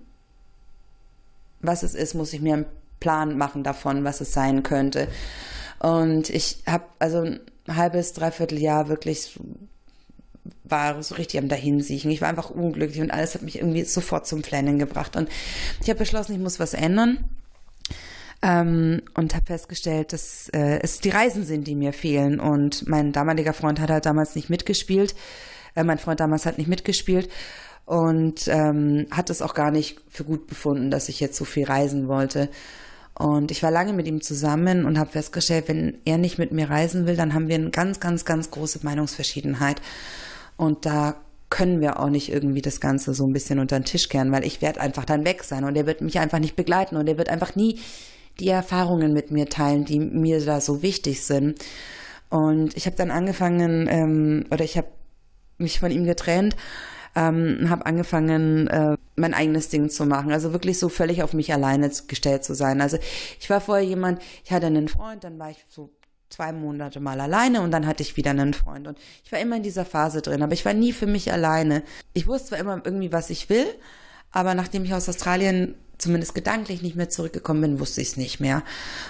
was es ist, muss ich mir einen Plan machen davon, was es sein könnte. Und ich habe also ein halbes, dreiviertel Jahr wirklich war so richtig am Dahinsiechen. Ich war einfach unglücklich und alles hat mich irgendwie sofort zum Flennen gebracht. Und ich habe beschlossen, ich muss was ändern. Ähm, und habe festgestellt, dass äh, es die Reisen sind, die mir fehlen. Und mein damaliger Freund hat halt damals nicht mitgespielt. Äh, mein Freund damals hat nicht mitgespielt und ähm, hat es auch gar nicht für gut befunden, dass ich jetzt so viel reisen wollte. Und ich war lange mit ihm zusammen und habe festgestellt, wenn er nicht mit mir reisen will, dann haben wir eine ganz, ganz, ganz große Meinungsverschiedenheit. Und da können wir auch nicht irgendwie das Ganze so ein bisschen unter den Tisch kehren, weil ich werde einfach dann weg sein und er wird mich einfach nicht begleiten und er wird einfach nie die Erfahrungen mit mir teilen, die mir da so wichtig sind. Und ich habe dann angefangen, ähm, oder ich habe mich von ihm getrennt ähm, habe angefangen, äh, mein eigenes Ding zu machen. Also wirklich so völlig auf mich alleine gestellt zu sein. Also ich war vorher jemand, ich hatte einen Freund, dann war ich so zwei Monate mal alleine und dann hatte ich wieder einen Freund. Und ich war immer in dieser Phase drin, aber ich war nie für mich alleine. Ich wusste zwar immer irgendwie, was ich will, aber nachdem ich aus Australien zumindest gedanklich nicht mehr zurückgekommen bin, wusste ich es nicht mehr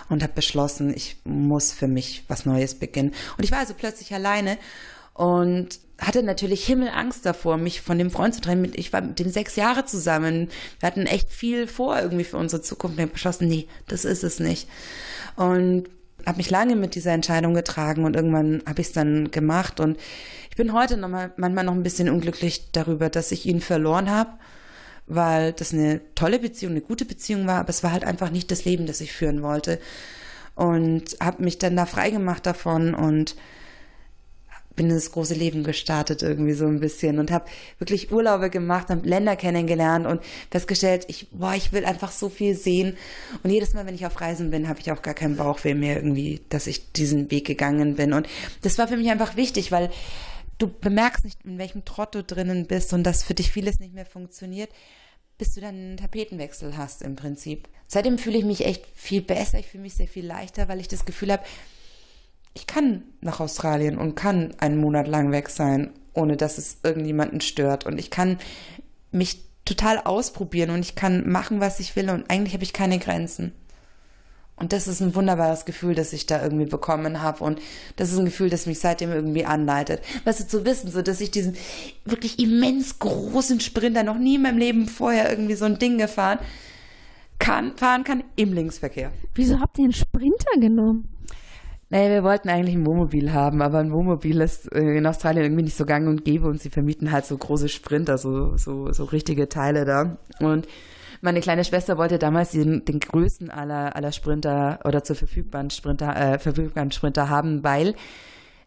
und habe beschlossen, ich muss für mich was Neues beginnen. Und ich war also plötzlich alleine und hatte natürlich Himmelangst davor, mich von dem Freund zu trennen. Ich war mit dem sechs Jahre zusammen. Wir hatten echt viel vor irgendwie für unsere Zukunft. Ich habe beschlossen, nee, das ist es nicht. Und habe mich lange mit dieser Entscheidung getragen und irgendwann habe ich es dann gemacht. Und ich bin heute noch mal, manchmal noch ein bisschen unglücklich darüber, dass ich ihn verloren habe, weil das eine tolle Beziehung, eine gute Beziehung war, aber es war halt einfach nicht das Leben, das ich führen wollte. Und habe mich dann da freigemacht davon und bin ins große Leben gestartet irgendwie so ein bisschen und habe wirklich Urlaube gemacht, habe Länder kennengelernt und festgestellt, ich boah, ich will einfach so viel sehen. Und jedes Mal, wenn ich auf Reisen bin, habe ich auch gar keinen Bauchweh mehr irgendwie, dass ich diesen Weg gegangen bin. Und das war für mich einfach wichtig, weil du bemerkst nicht, in welchem Trott du drinnen bist und dass für dich vieles nicht mehr funktioniert, bis du dann einen Tapetenwechsel hast im Prinzip. Seitdem fühle ich mich echt viel besser, ich fühle mich sehr viel leichter, weil ich das Gefühl habe, ich kann nach Australien und kann einen Monat lang weg sein, ohne dass es irgendjemanden stört. Und ich kann mich total ausprobieren und ich kann machen, was ich will und eigentlich habe ich keine Grenzen. Und das ist ein wunderbares Gefühl, das ich da irgendwie bekommen habe. Und das ist ein Gefühl, das mich seitdem irgendwie anleitet. Weißt du, zu wissen, so dass ich diesen wirklich immens großen Sprinter noch nie in meinem Leben vorher irgendwie so ein Ding gefahren kann, fahren kann im Linksverkehr. Wieso habt ihr einen Sprinter genommen? Naja, wir wollten eigentlich ein Wohnmobil haben, aber ein Wohnmobil ist äh, in Australien irgendwie nicht so gang und gäbe und sie vermieten halt so große Sprinter, so, so, so richtige Teile da. Und meine kleine Schwester wollte damals den, den größten aller, aller Sprinter oder zur verfügbaren Sprinter, äh, verfügbaren Sprinter haben, weil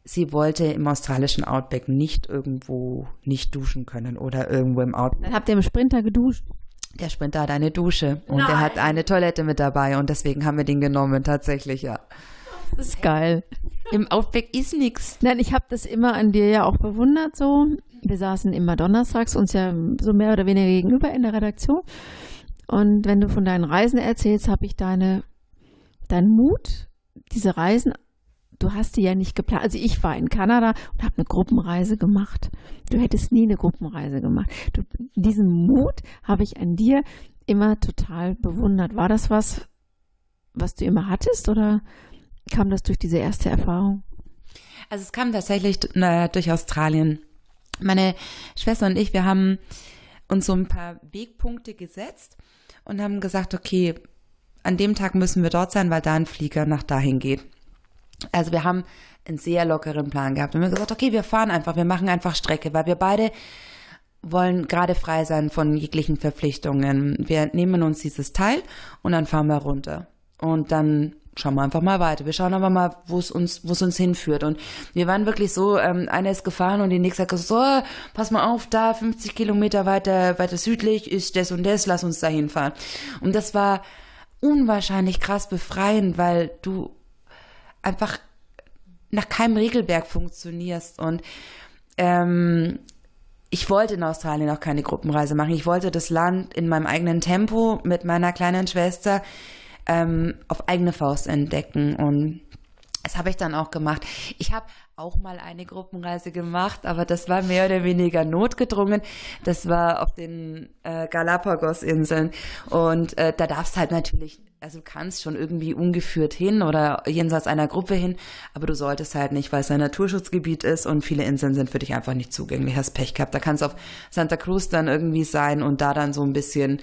sie wollte im australischen Outback nicht irgendwo nicht duschen können oder irgendwo im Outback. Dann habt ihr im Sprinter geduscht? Der Sprinter hat eine Dusche und Nein. der hat eine Toilette mit dabei und deswegen haben wir den genommen, tatsächlich, ja. Das ist geil. Im Outback ist nichts. Nein, ich habe das immer an dir ja auch bewundert so. Wir saßen immer donnerstags uns ja so mehr oder weniger gegenüber in der Redaktion. Und wenn du von deinen Reisen erzählst, habe ich deine, deinen Mut, diese Reisen, du hast die ja nicht geplant. Also ich war in Kanada und habe eine Gruppenreise gemacht. Du hättest nie eine Gruppenreise gemacht. Du, diesen Mut habe ich an dir immer total bewundert. War das was, was du immer hattest oder kam das durch diese erste Erfahrung? Also es kam tatsächlich na, durch Australien. Meine Schwester und ich, wir haben uns so ein paar Wegpunkte gesetzt und haben gesagt, okay, an dem Tag müssen wir dort sein, weil da ein Flieger nach dahin geht. Also wir haben einen sehr lockeren Plan gehabt und wir haben gesagt, okay, wir fahren einfach, wir machen einfach Strecke, weil wir beide wollen gerade frei sein von jeglichen Verpflichtungen. Wir nehmen uns dieses Teil und dann fahren wir runter. Und dann schauen wir einfach mal weiter. Wir schauen aber mal, wo es uns, wo es uns hinführt. Und wir waren wirklich so, ähm, einer ist gefahren und die nächste hat gesagt, so, pass mal auf, da 50 Kilometer weiter, weiter südlich ist das und das, lass uns da hinfahren. Und das war unwahrscheinlich krass befreiend, weil du einfach nach keinem Regelwerk funktionierst und ähm, ich wollte in Australien auch keine Gruppenreise machen. Ich wollte das Land in meinem eigenen Tempo mit meiner kleinen Schwester ähm, auf eigene Faust entdecken. Und das habe ich dann auch gemacht. Ich habe auch mal eine Gruppenreise gemacht, aber das war mehr oder weniger notgedrungen. Das war auf den äh, Galapagos-Inseln. Und äh, da darfst halt natürlich, also du kannst schon irgendwie ungeführt hin oder jenseits einer Gruppe hin, aber du solltest halt nicht, weil es ein Naturschutzgebiet ist und viele Inseln sind für dich einfach nicht zugänglich. Hast Pech gehabt. Da kannst du auf Santa Cruz dann irgendwie sein und da dann so ein bisschen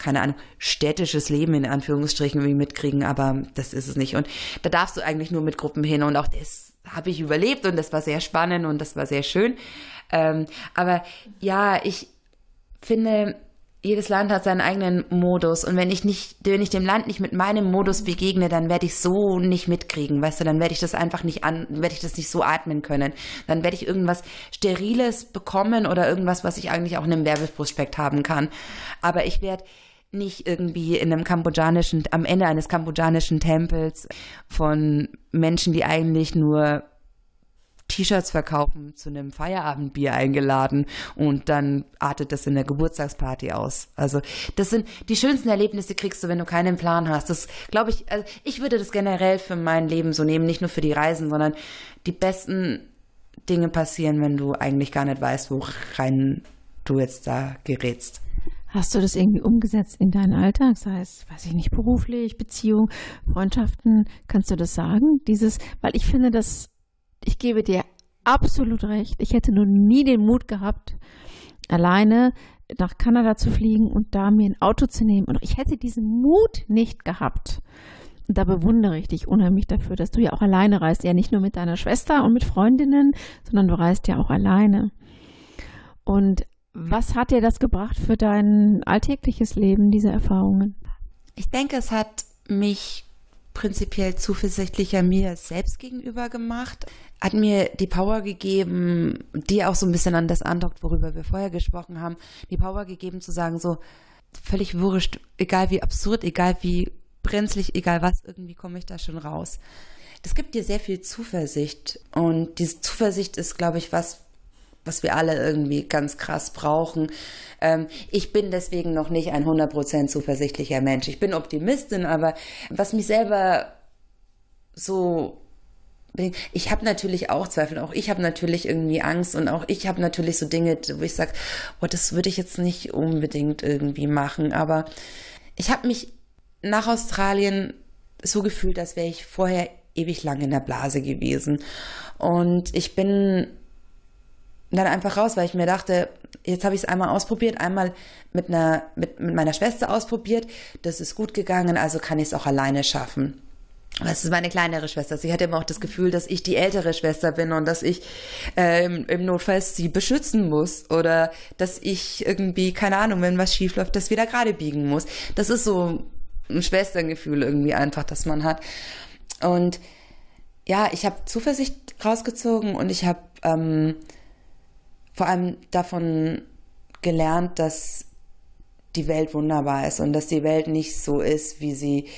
keine Ahnung, städtisches Leben in Anführungsstrichen irgendwie mitkriegen, aber das ist es nicht. Und da darfst du eigentlich nur mit Gruppen hin und auch das habe ich überlebt und das war sehr spannend und das war sehr schön. Ähm, aber ja, ich finde, jedes Land hat seinen eigenen Modus und wenn ich nicht, wenn ich dem Land nicht mit meinem Modus begegne, dann werde ich so nicht mitkriegen, weißt du, dann werde ich das einfach nicht an, werde ich das nicht so atmen können. Dann werde ich irgendwas Steriles bekommen oder irgendwas, was ich eigentlich auch in einem Werbeprospekt haben kann. Aber ich werde nicht irgendwie in einem kambodschanischen, am Ende eines kambodschanischen Tempels von Menschen, die eigentlich nur T-Shirts verkaufen, zu einem Feierabendbier eingeladen und dann artet das in der Geburtstagsparty aus. Also das sind die schönsten Erlebnisse kriegst du, wenn du keinen Plan hast. Das glaube ich, also ich würde das generell für mein Leben so nehmen, nicht nur für die Reisen, sondern die besten Dinge passieren, wenn du eigentlich gar nicht weißt, wo rein du jetzt da gerätst. Hast du das irgendwie umgesetzt in deinen Alltag? Sei es, weiß ich nicht, beruflich, Beziehung, Freundschaften? Kannst du das sagen? Dieses, weil ich finde, dass ich gebe dir absolut recht. Ich hätte nur nie den Mut gehabt, alleine nach Kanada zu fliegen und da mir ein Auto zu nehmen. Und ich hätte diesen Mut nicht gehabt. Und da bewundere ich dich unheimlich dafür, dass du ja auch alleine reist. Ja, nicht nur mit deiner Schwester und mit Freundinnen, sondern du reist ja auch alleine. Und Was hat dir das gebracht für dein alltägliches Leben, diese Erfahrungen? Ich denke, es hat mich prinzipiell zuversichtlicher mir selbst gegenüber gemacht, hat mir die Power gegeben, die auch so ein bisschen an das andockt, worüber wir vorher gesprochen haben, die Power gegeben zu sagen, so völlig wurscht, egal wie absurd, egal wie brenzlig, egal was, irgendwie komme ich da schon raus. Das gibt dir sehr viel Zuversicht und diese Zuversicht ist, glaube ich, was, was wir alle irgendwie ganz krass brauchen. Ähm, ich bin deswegen noch nicht ein 100% zuversichtlicher Mensch. Ich bin Optimistin, aber was mich selber so ich habe natürlich auch Zweifel, auch ich habe natürlich irgendwie Angst und auch ich habe natürlich so Dinge, wo ich sage, oh, das würde ich jetzt nicht unbedingt irgendwie machen. Aber ich habe mich nach Australien so gefühlt, als wäre ich vorher ewig lang in der Blase gewesen. Und ich bin dann einfach raus, weil ich mir dachte, jetzt habe ich es einmal ausprobiert, einmal mit einer mit, mit meiner Schwester ausprobiert, das ist gut gegangen, also kann ich es auch alleine schaffen. Das ist meine kleinere Schwester. Sie hat immer auch das Gefühl, dass ich die ältere Schwester bin und dass ich ähm, im Notfall sie beschützen muss oder dass ich irgendwie, keine Ahnung, wenn was schief läuft, das wieder gerade biegen muss. Das ist so ein Schwesterngefühl irgendwie einfach, das man hat. Und ja, ich habe Zuversicht rausgezogen und ich habe ähm, vor allem davon gelernt, dass die Welt wunderbar ist und dass die Welt nicht so ist, wie sie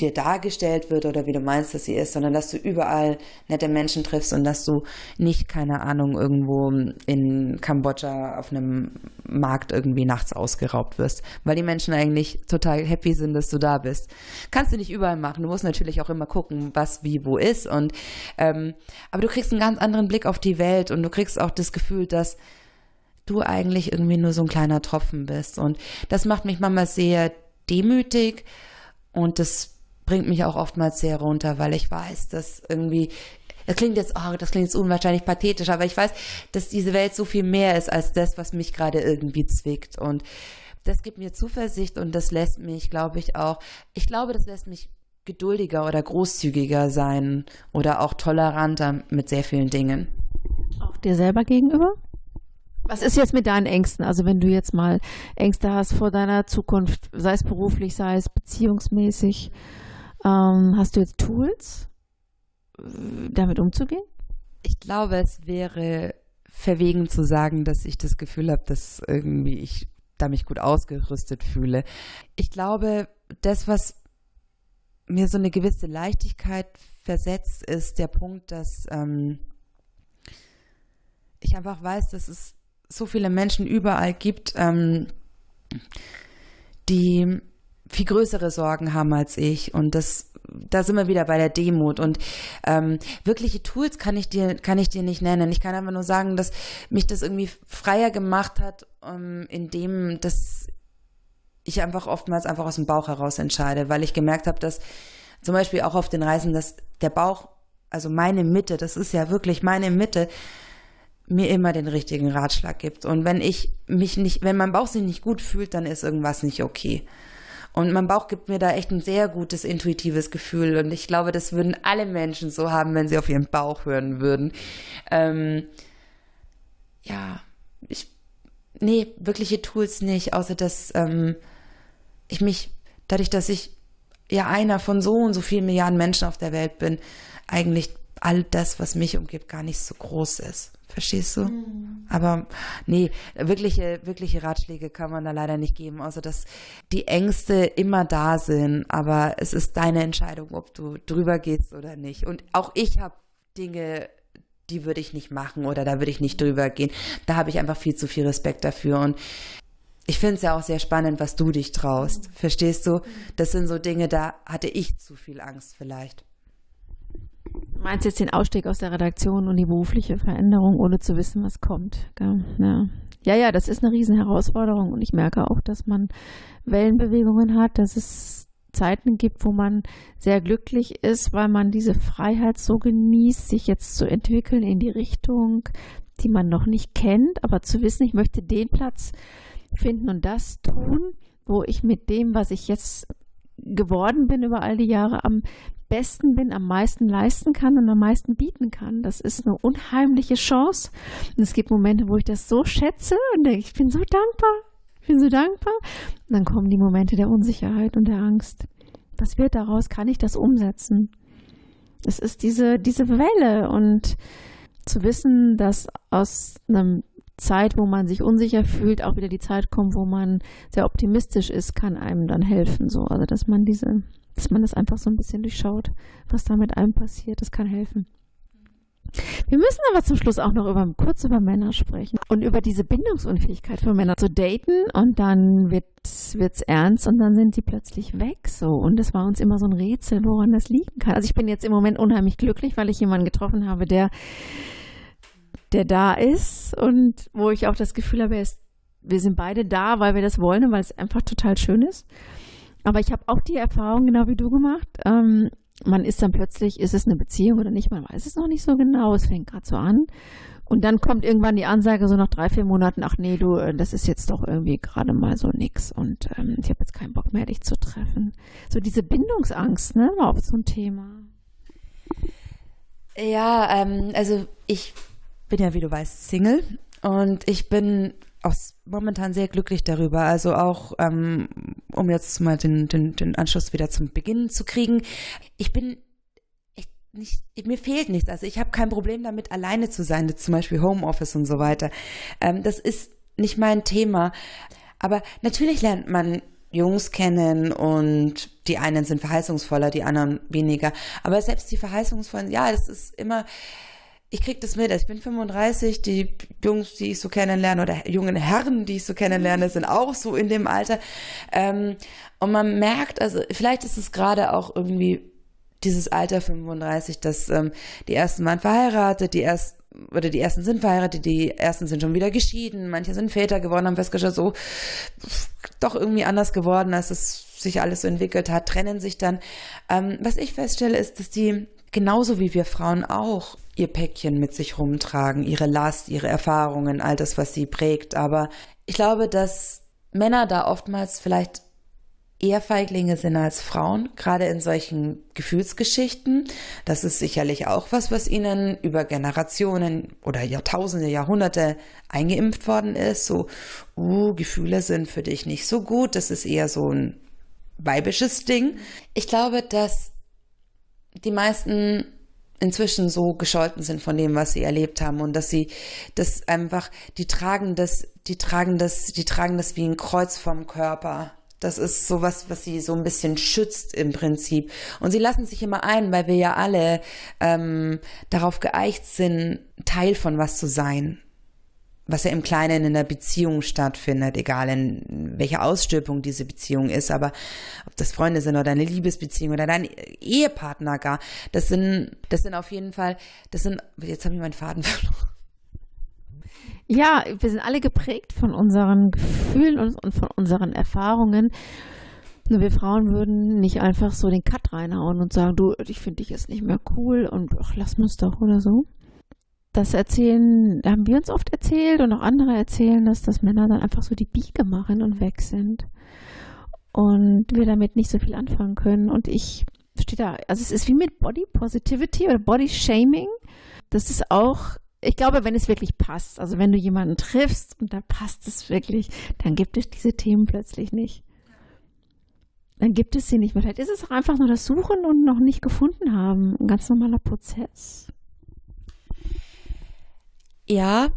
dir dargestellt wird oder wie du meinst, dass sie ist, sondern dass du überall nette Menschen triffst und dass du nicht, keine Ahnung, irgendwo in Kambodscha auf einem Markt irgendwie nachts ausgeraubt wirst, weil die Menschen eigentlich total happy sind, dass du da bist. Kannst du nicht überall machen. Du musst natürlich auch immer gucken, was wie wo ist und ähm, aber du kriegst einen ganz anderen Blick auf die Welt und du kriegst auch das Gefühl, dass du eigentlich irgendwie nur so ein kleiner Tropfen bist und das macht mich manchmal sehr demütig und das bringt mich auch oftmals sehr runter, weil ich weiß, dass irgendwie das klingt jetzt, oh, das klingt jetzt unwahrscheinlich pathetisch, aber ich weiß, dass diese Welt so viel mehr ist als das, was mich gerade irgendwie zwickt. Und das gibt mir Zuversicht und das lässt mich, glaube ich, auch, ich glaube, das lässt mich geduldiger oder großzügiger sein oder auch toleranter mit sehr vielen Dingen. Auch dir selber gegenüber? Was ist jetzt mit deinen Ängsten? Also wenn du jetzt mal Ängste hast vor deiner Zukunft, sei es beruflich, sei es beziehungsmäßig, ähm, hast du jetzt Tools, damit umzugehen? Ich glaube, es wäre verwegen zu sagen, dass ich das Gefühl habe, dass irgendwie ich da mich gut ausgerüstet fühle. Ich glaube, das, was mir so eine gewisse Leichtigkeit versetzt, ist der Punkt, dass ähm, ich einfach weiß, dass es so viele Menschen überall gibt, ähm, die viel größere Sorgen haben als ich und das da sind wir wieder bei der Demut und ähm, wirkliche Tools kann ich dir kann ich dir nicht nennen. Ich kann einfach nur sagen, dass mich das irgendwie freier gemacht hat, ähm, indem dass ich einfach oftmals einfach aus dem Bauch heraus entscheide, weil ich gemerkt habe, dass zum Beispiel auch auf den Reisen, dass der Bauch, also meine Mitte, das ist ja wirklich meine Mitte, mir immer den richtigen Ratschlag gibt. Und wenn ich mich nicht, wenn mein Bauch sich nicht gut fühlt, dann ist irgendwas nicht okay. Und mein Bauch gibt mir da echt ein sehr gutes intuitives Gefühl. Und ich glaube, das würden alle Menschen so haben, wenn sie auf ihren Bauch hören würden. Ähm, ja, ich, nee, wirkliche Tools nicht, außer dass ähm, ich mich, dadurch, dass ich ja einer von so und so vielen Milliarden Menschen auf der Welt bin, eigentlich all das, was mich umgibt, gar nicht so groß ist. Verstehst du? Mhm. Aber nee, wirkliche, wirkliche Ratschläge kann man da leider nicht geben, außer dass die Ängste immer da sind, aber es ist deine Entscheidung, ob du drüber gehst oder nicht. Und auch ich habe Dinge, die würde ich nicht machen oder da würde ich nicht drüber gehen. Da habe ich einfach viel zu viel Respekt dafür. Und ich finde es ja auch sehr spannend, was du dich traust. Verstehst du? Das sind so Dinge, da hatte ich zu viel Angst vielleicht. Du meinst jetzt den Ausstieg aus der Redaktion und die berufliche Veränderung, ohne zu wissen, was kommt. Ja. ja, ja, das ist eine Riesenherausforderung und ich merke auch, dass man Wellenbewegungen hat, dass es Zeiten gibt, wo man sehr glücklich ist, weil man diese Freiheit so genießt, sich jetzt zu entwickeln in die Richtung, die man noch nicht kennt, aber zu wissen, ich möchte den Platz finden und das tun, wo ich mit dem, was ich jetzt geworden bin über all die Jahre, am besten bin, am meisten leisten kann und am meisten bieten kann. Das ist eine unheimliche Chance. Und es gibt Momente, wo ich das so schätze und denke, ich bin so dankbar, ich bin so dankbar. Und dann kommen die Momente der Unsicherheit und der Angst. Was wird daraus? Kann ich das umsetzen? Es ist diese, diese Welle und zu wissen, dass aus einer Zeit, wo man sich unsicher fühlt, auch wieder die Zeit kommt, wo man sehr optimistisch ist, kann einem dann helfen. So, also dass man diese, dass man das einfach so ein bisschen durchschaut, was da mit einem passiert, das kann helfen. Wir müssen aber zum Schluss auch noch über, kurz über Männer sprechen und über diese Bindungsunfähigkeit für Männer zu daten und dann wird es ernst und dann sind sie plötzlich weg so und das war uns immer so ein Rätsel, woran das liegen kann. Also ich bin jetzt im Moment unheimlich glücklich, weil ich jemanden getroffen habe, der der da ist und wo ich auch das Gefühl habe, ist, wir sind beide da, weil wir das wollen und weil es einfach total schön ist. Aber ich habe auch die Erfahrung, genau wie du gemacht. Ähm, man ist dann plötzlich, ist es eine Beziehung oder nicht, man weiß es noch nicht so genau, es fängt gerade so an. Und dann kommt irgendwann die Ansage so nach drei, vier Monaten, ach nee, du, äh, das ist jetzt doch irgendwie gerade mal so nix und ähm, ich habe jetzt keinen Bock mehr, dich zu treffen. So diese Bindungsangst, ne, war oft so ein Thema. Ja, ähm, also ich bin ja, wie du weißt, Single und ich bin auch momentan sehr glücklich darüber. Also auch, ähm, um jetzt mal den, den, den Anschluss wieder zum Beginn zu kriegen. Ich bin nicht, mir fehlt nichts. Also ich habe kein Problem damit, alleine zu sein, zum Beispiel Homeoffice und so weiter. Ähm, das ist nicht mein Thema. Aber natürlich lernt man Jungs kennen und die einen sind verheißungsvoller, die anderen weniger. Aber selbst die verheißungsvollen, ja, das ist immer, ich krieg das mit. Also ich bin 35, die Jungs, die ich so kennenlerne, oder jungen Herren, die ich so kennenlerne, sind auch so in dem Alter. Ähm, und man merkt, also vielleicht ist es gerade auch irgendwie dieses Alter 35, dass ähm, die ersten waren verheiratet, die ersten oder die ersten sind verheiratet, die ersten sind schon wieder geschieden, manche sind Väter geworden, haben festgestellt, so doch irgendwie anders geworden, als es sich alles so entwickelt hat, trennen sich dann. Ähm, was ich feststelle, ist, dass die genauso wie wir Frauen auch ihr Päckchen mit sich rumtragen, ihre Last, ihre Erfahrungen, all das, was sie prägt. Aber ich glaube, dass Männer da oftmals vielleicht eher Feiglinge sind als Frauen, gerade in solchen Gefühlsgeschichten. Das ist sicherlich auch was, was ihnen über Generationen oder Jahrtausende, Jahrhunderte eingeimpft worden ist. So, uh, Gefühle sind für dich nicht so gut. Das ist eher so ein weibisches Ding. Ich glaube, dass die meisten inzwischen so gescholten sind von dem, was sie erlebt haben und dass sie das einfach, die tragen das, die tragen das, die tragen das wie ein Kreuz vom Körper. Das ist sowas, was sie so ein bisschen schützt im Prinzip. Und sie lassen sich immer ein, weil wir ja alle ähm, darauf geeicht sind, Teil von was zu sein was ja im Kleinen in der Beziehung stattfindet, egal in welcher Ausstülpung diese Beziehung ist, aber ob das Freunde sind oder eine Liebesbeziehung oder dein Ehepartner gar, das sind, das sind auf jeden Fall, das sind, jetzt habe ich meinen Faden verloren. Ja, wir sind alle geprägt von unseren Gefühlen und, und von unseren Erfahrungen. Nur wir Frauen würden nicht einfach so den Cut reinhauen und sagen, du, ich finde dich jetzt nicht mehr cool und ach, lass uns doch oder so das erzählen, haben wir uns oft erzählt und auch andere erzählen, dass das Männer dann einfach so die Biege machen und weg sind. Und wir damit nicht so viel anfangen können. Und ich stehe da, also es ist wie mit Body Positivity oder Body Shaming. Das ist auch, ich glaube, wenn es wirklich passt, also wenn du jemanden triffst und da passt es wirklich, dann gibt es diese Themen plötzlich nicht. Dann gibt es sie nicht mehr. Vielleicht ist es auch einfach nur das Suchen und noch nicht gefunden haben. Ein ganz normaler Prozess. Ja,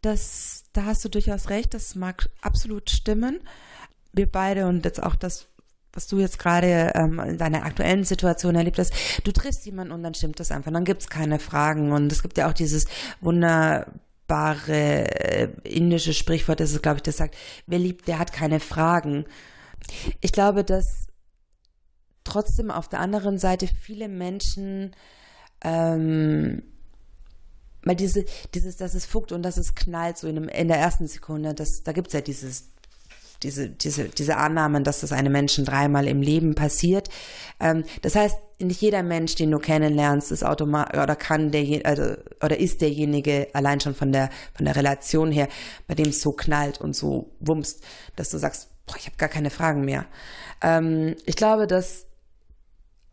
das, da hast du durchaus recht, das mag absolut stimmen. Wir beide und jetzt auch das, was du jetzt gerade ähm, in deiner aktuellen Situation erlebt hast, du triffst jemanden und dann stimmt das einfach, dann gibt es keine Fragen. Und es gibt ja auch dieses wunderbare äh, indische Sprichwort, das ist, glaube ich, das sagt, wer liebt, der hat keine Fragen. Ich glaube, dass trotzdem auf der anderen Seite viele Menschen ähm, weil diese, dieses, dass es fuckt und dass es knallt, so in, einem, in der ersten Sekunde, das, da gibt es ja dieses, diese, diese, diese Annahmen, dass das einem Menschen dreimal im Leben passiert. Ähm, das heißt, nicht jeder Mensch, den du kennenlernst, ist automatisch oder kann der also, oder ist derjenige allein schon von der von der Relation her, bei dem es so knallt und so wumst, dass du sagst, boah, ich habe gar keine Fragen mehr. Ähm, ich glaube, dass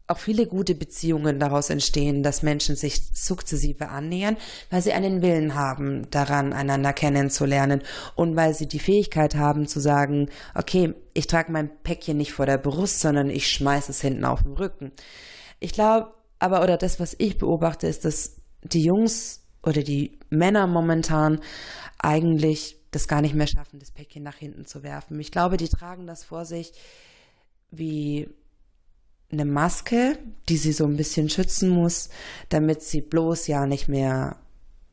auch viele gute Beziehungen daraus entstehen, dass Menschen sich sukzessive annähern, weil sie einen Willen haben, daran einander kennenzulernen und weil sie die Fähigkeit haben zu sagen, okay, ich trage mein Päckchen nicht vor der Brust, sondern ich schmeiße es hinten auf den Rücken. Ich glaube aber, oder das, was ich beobachte, ist, dass die Jungs oder die Männer momentan eigentlich das gar nicht mehr schaffen, das Päckchen nach hinten zu werfen. Ich glaube, die tragen das vor sich wie eine Maske, die sie so ein bisschen schützen muss, damit sie bloß ja nicht mehr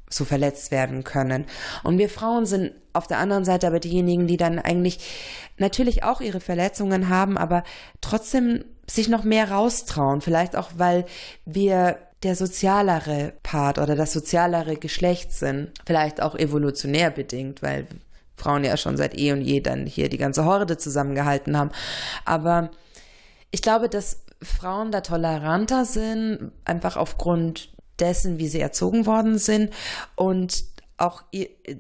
so verletzt werden können. Und wir Frauen sind auf der anderen Seite aber diejenigen, die dann eigentlich natürlich auch ihre Verletzungen haben, aber trotzdem sich noch mehr raustrauen. Vielleicht auch, weil wir der sozialere Part oder das sozialere Geschlecht sind. Vielleicht auch evolutionär bedingt, weil Frauen ja schon seit eh und je dann hier die ganze Horde zusammengehalten haben. Aber ich glaube, dass Frauen da toleranter sind, einfach aufgrund dessen, wie sie erzogen worden sind und auch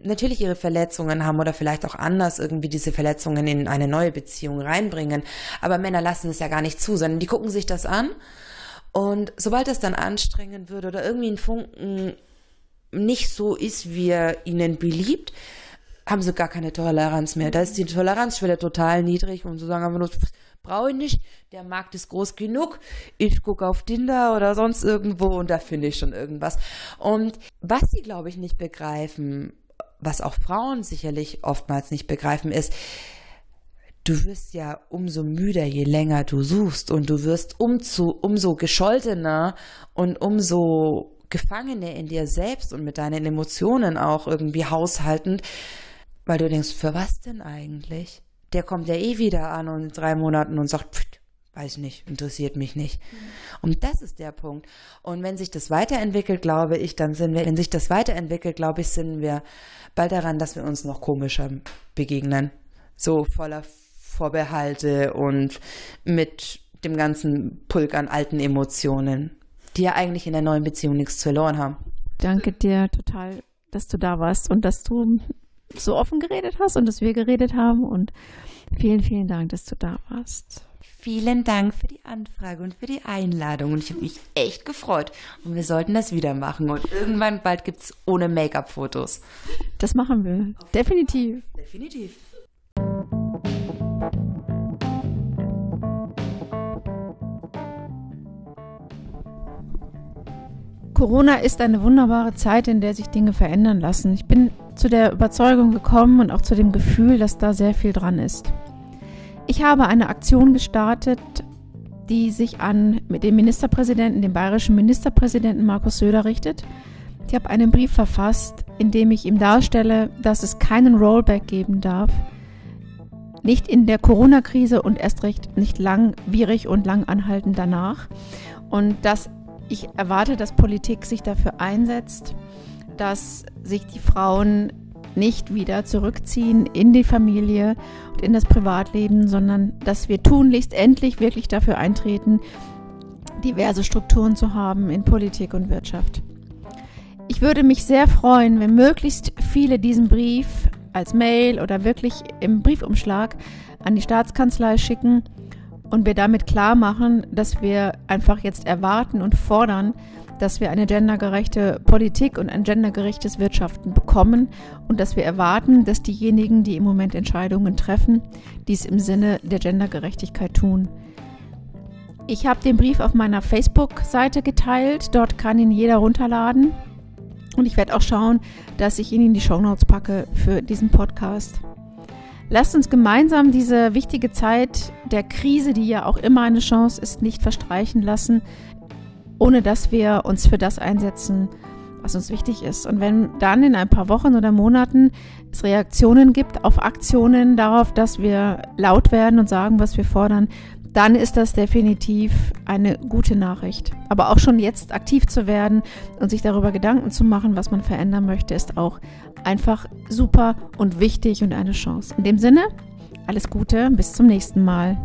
natürlich ihre Verletzungen haben oder vielleicht auch anders irgendwie diese Verletzungen in eine neue Beziehung reinbringen. Aber Männer lassen es ja gar nicht zu, sondern die gucken sich das an und sobald es dann anstrengend wird oder irgendwie ein Funken nicht so ist, wie er ihnen beliebt, haben sie gar keine Toleranz mehr. Da ist die Toleranzschwelle total niedrig und so sagen einfach nur, brauche ich nicht, der Markt ist groß genug, ich gucke auf Tinder oder sonst irgendwo und da finde ich schon irgendwas. Und was sie, glaube ich, nicht begreifen, was auch Frauen sicherlich oftmals nicht begreifen, ist, du wirst ja umso müder, je länger du suchst und du wirst umzu, umso gescholtener und umso gefangener in dir selbst und mit deinen Emotionen auch irgendwie haushaltend, weil du denkst, für was denn eigentlich? Der kommt ja eh wieder an und in drei Monaten und sagt, pft, weiß nicht, interessiert mich nicht. Mhm. Und das ist der Punkt. Und wenn sich das weiterentwickelt, glaube ich, dann sind wir, wenn sich das weiterentwickelt, glaube ich, sind wir bald daran, dass wir uns noch komischer begegnen. So voller Vorbehalte und mit dem ganzen Pulk an alten Emotionen, die ja eigentlich in der neuen Beziehung nichts verloren haben. Danke dir total, dass du da warst und dass du so offen geredet hast und dass wir geredet haben und vielen, vielen Dank, dass du da warst. Vielen Dank für die Anfrage und für die Einladung. Und ich habe mich echt gefreut. Und wir sollten das wieder machen. Und irgendwann bald gibt es ohne Make-up-Fotos. Das machen wir. Definitiv. Definitiv. Corona ist eine wunderbare Zeit, in der sich Dinge verändern lassen. Ich bin zu der Überzeugung gekommen und auch zu dem Gefühl, dass da sehr viel dran ist. Ich habe eine Aktion gestartet, die sich an dem Ministerpräsidenten, dem bayerischen Ministerpräsidenten Markus Söder richtet. Ich habe einen Brief verfasst, in dem ich ihm darstelle, dass es keinen Rollback geben darf, nicht in der Corona-Krise und erst recht nicht langwierig und lang anhaltend danach. Und dass ich erwarte, dass Politik sich dafür einsetzt, dass sich die Frauen nicht wieder zurückziehen in die Familie und in das Privatleben, sondern dass wir tunlichst endlich wirklich dafür eintreten, diverse Strukturen zu haben in Politik und Wirtschaft. Ich würde mich sehr freuen, wenn möglichst viele diesen Brief als Mail oder wirklich im Briefumschlag an die Staatskanzlei schicken und wir damit klar machen, dass wir einfach jetzt erwarten und fordern, dass wir eine gendergerechte Politik und ein gendergerechtes Wirtschaften bekommen und dass wir erwarten, dass diejenigen, die im Moment Entscheidungen treffen, dies im Sinne der Gendergerechtigkeit tun. Ich habe den Brief auf meiner Facebook-Seite geteilt, dort kann ihn jeder runterladen und ich werde auch schauen, dass ich ihn in die Show Notes packe für diesen Podcast. Lasst uns gemeinsam diese wichtige Zeit der Krise, die ja auch immer eine Chance ist, nicht verstreichen lassen, ohne dass wir uns für das einsetzen, was uns wichtig ist. Und wenn dann in ein paar Wochen oder Monaten es Reaktionen gibt auf Aktionen darauf, dass wir laut werden und sagen, was wir fordern, dann ist das definitiv eine gute Nachricht. Aber auch schon jetzt aktiv zu werden und sich darüber Gedanken zu machen, was man verändern möchte, ist auch einfach super und wichtig und eine Chance. In dem Sinne, alles Gute, bis zum nächsten Mal.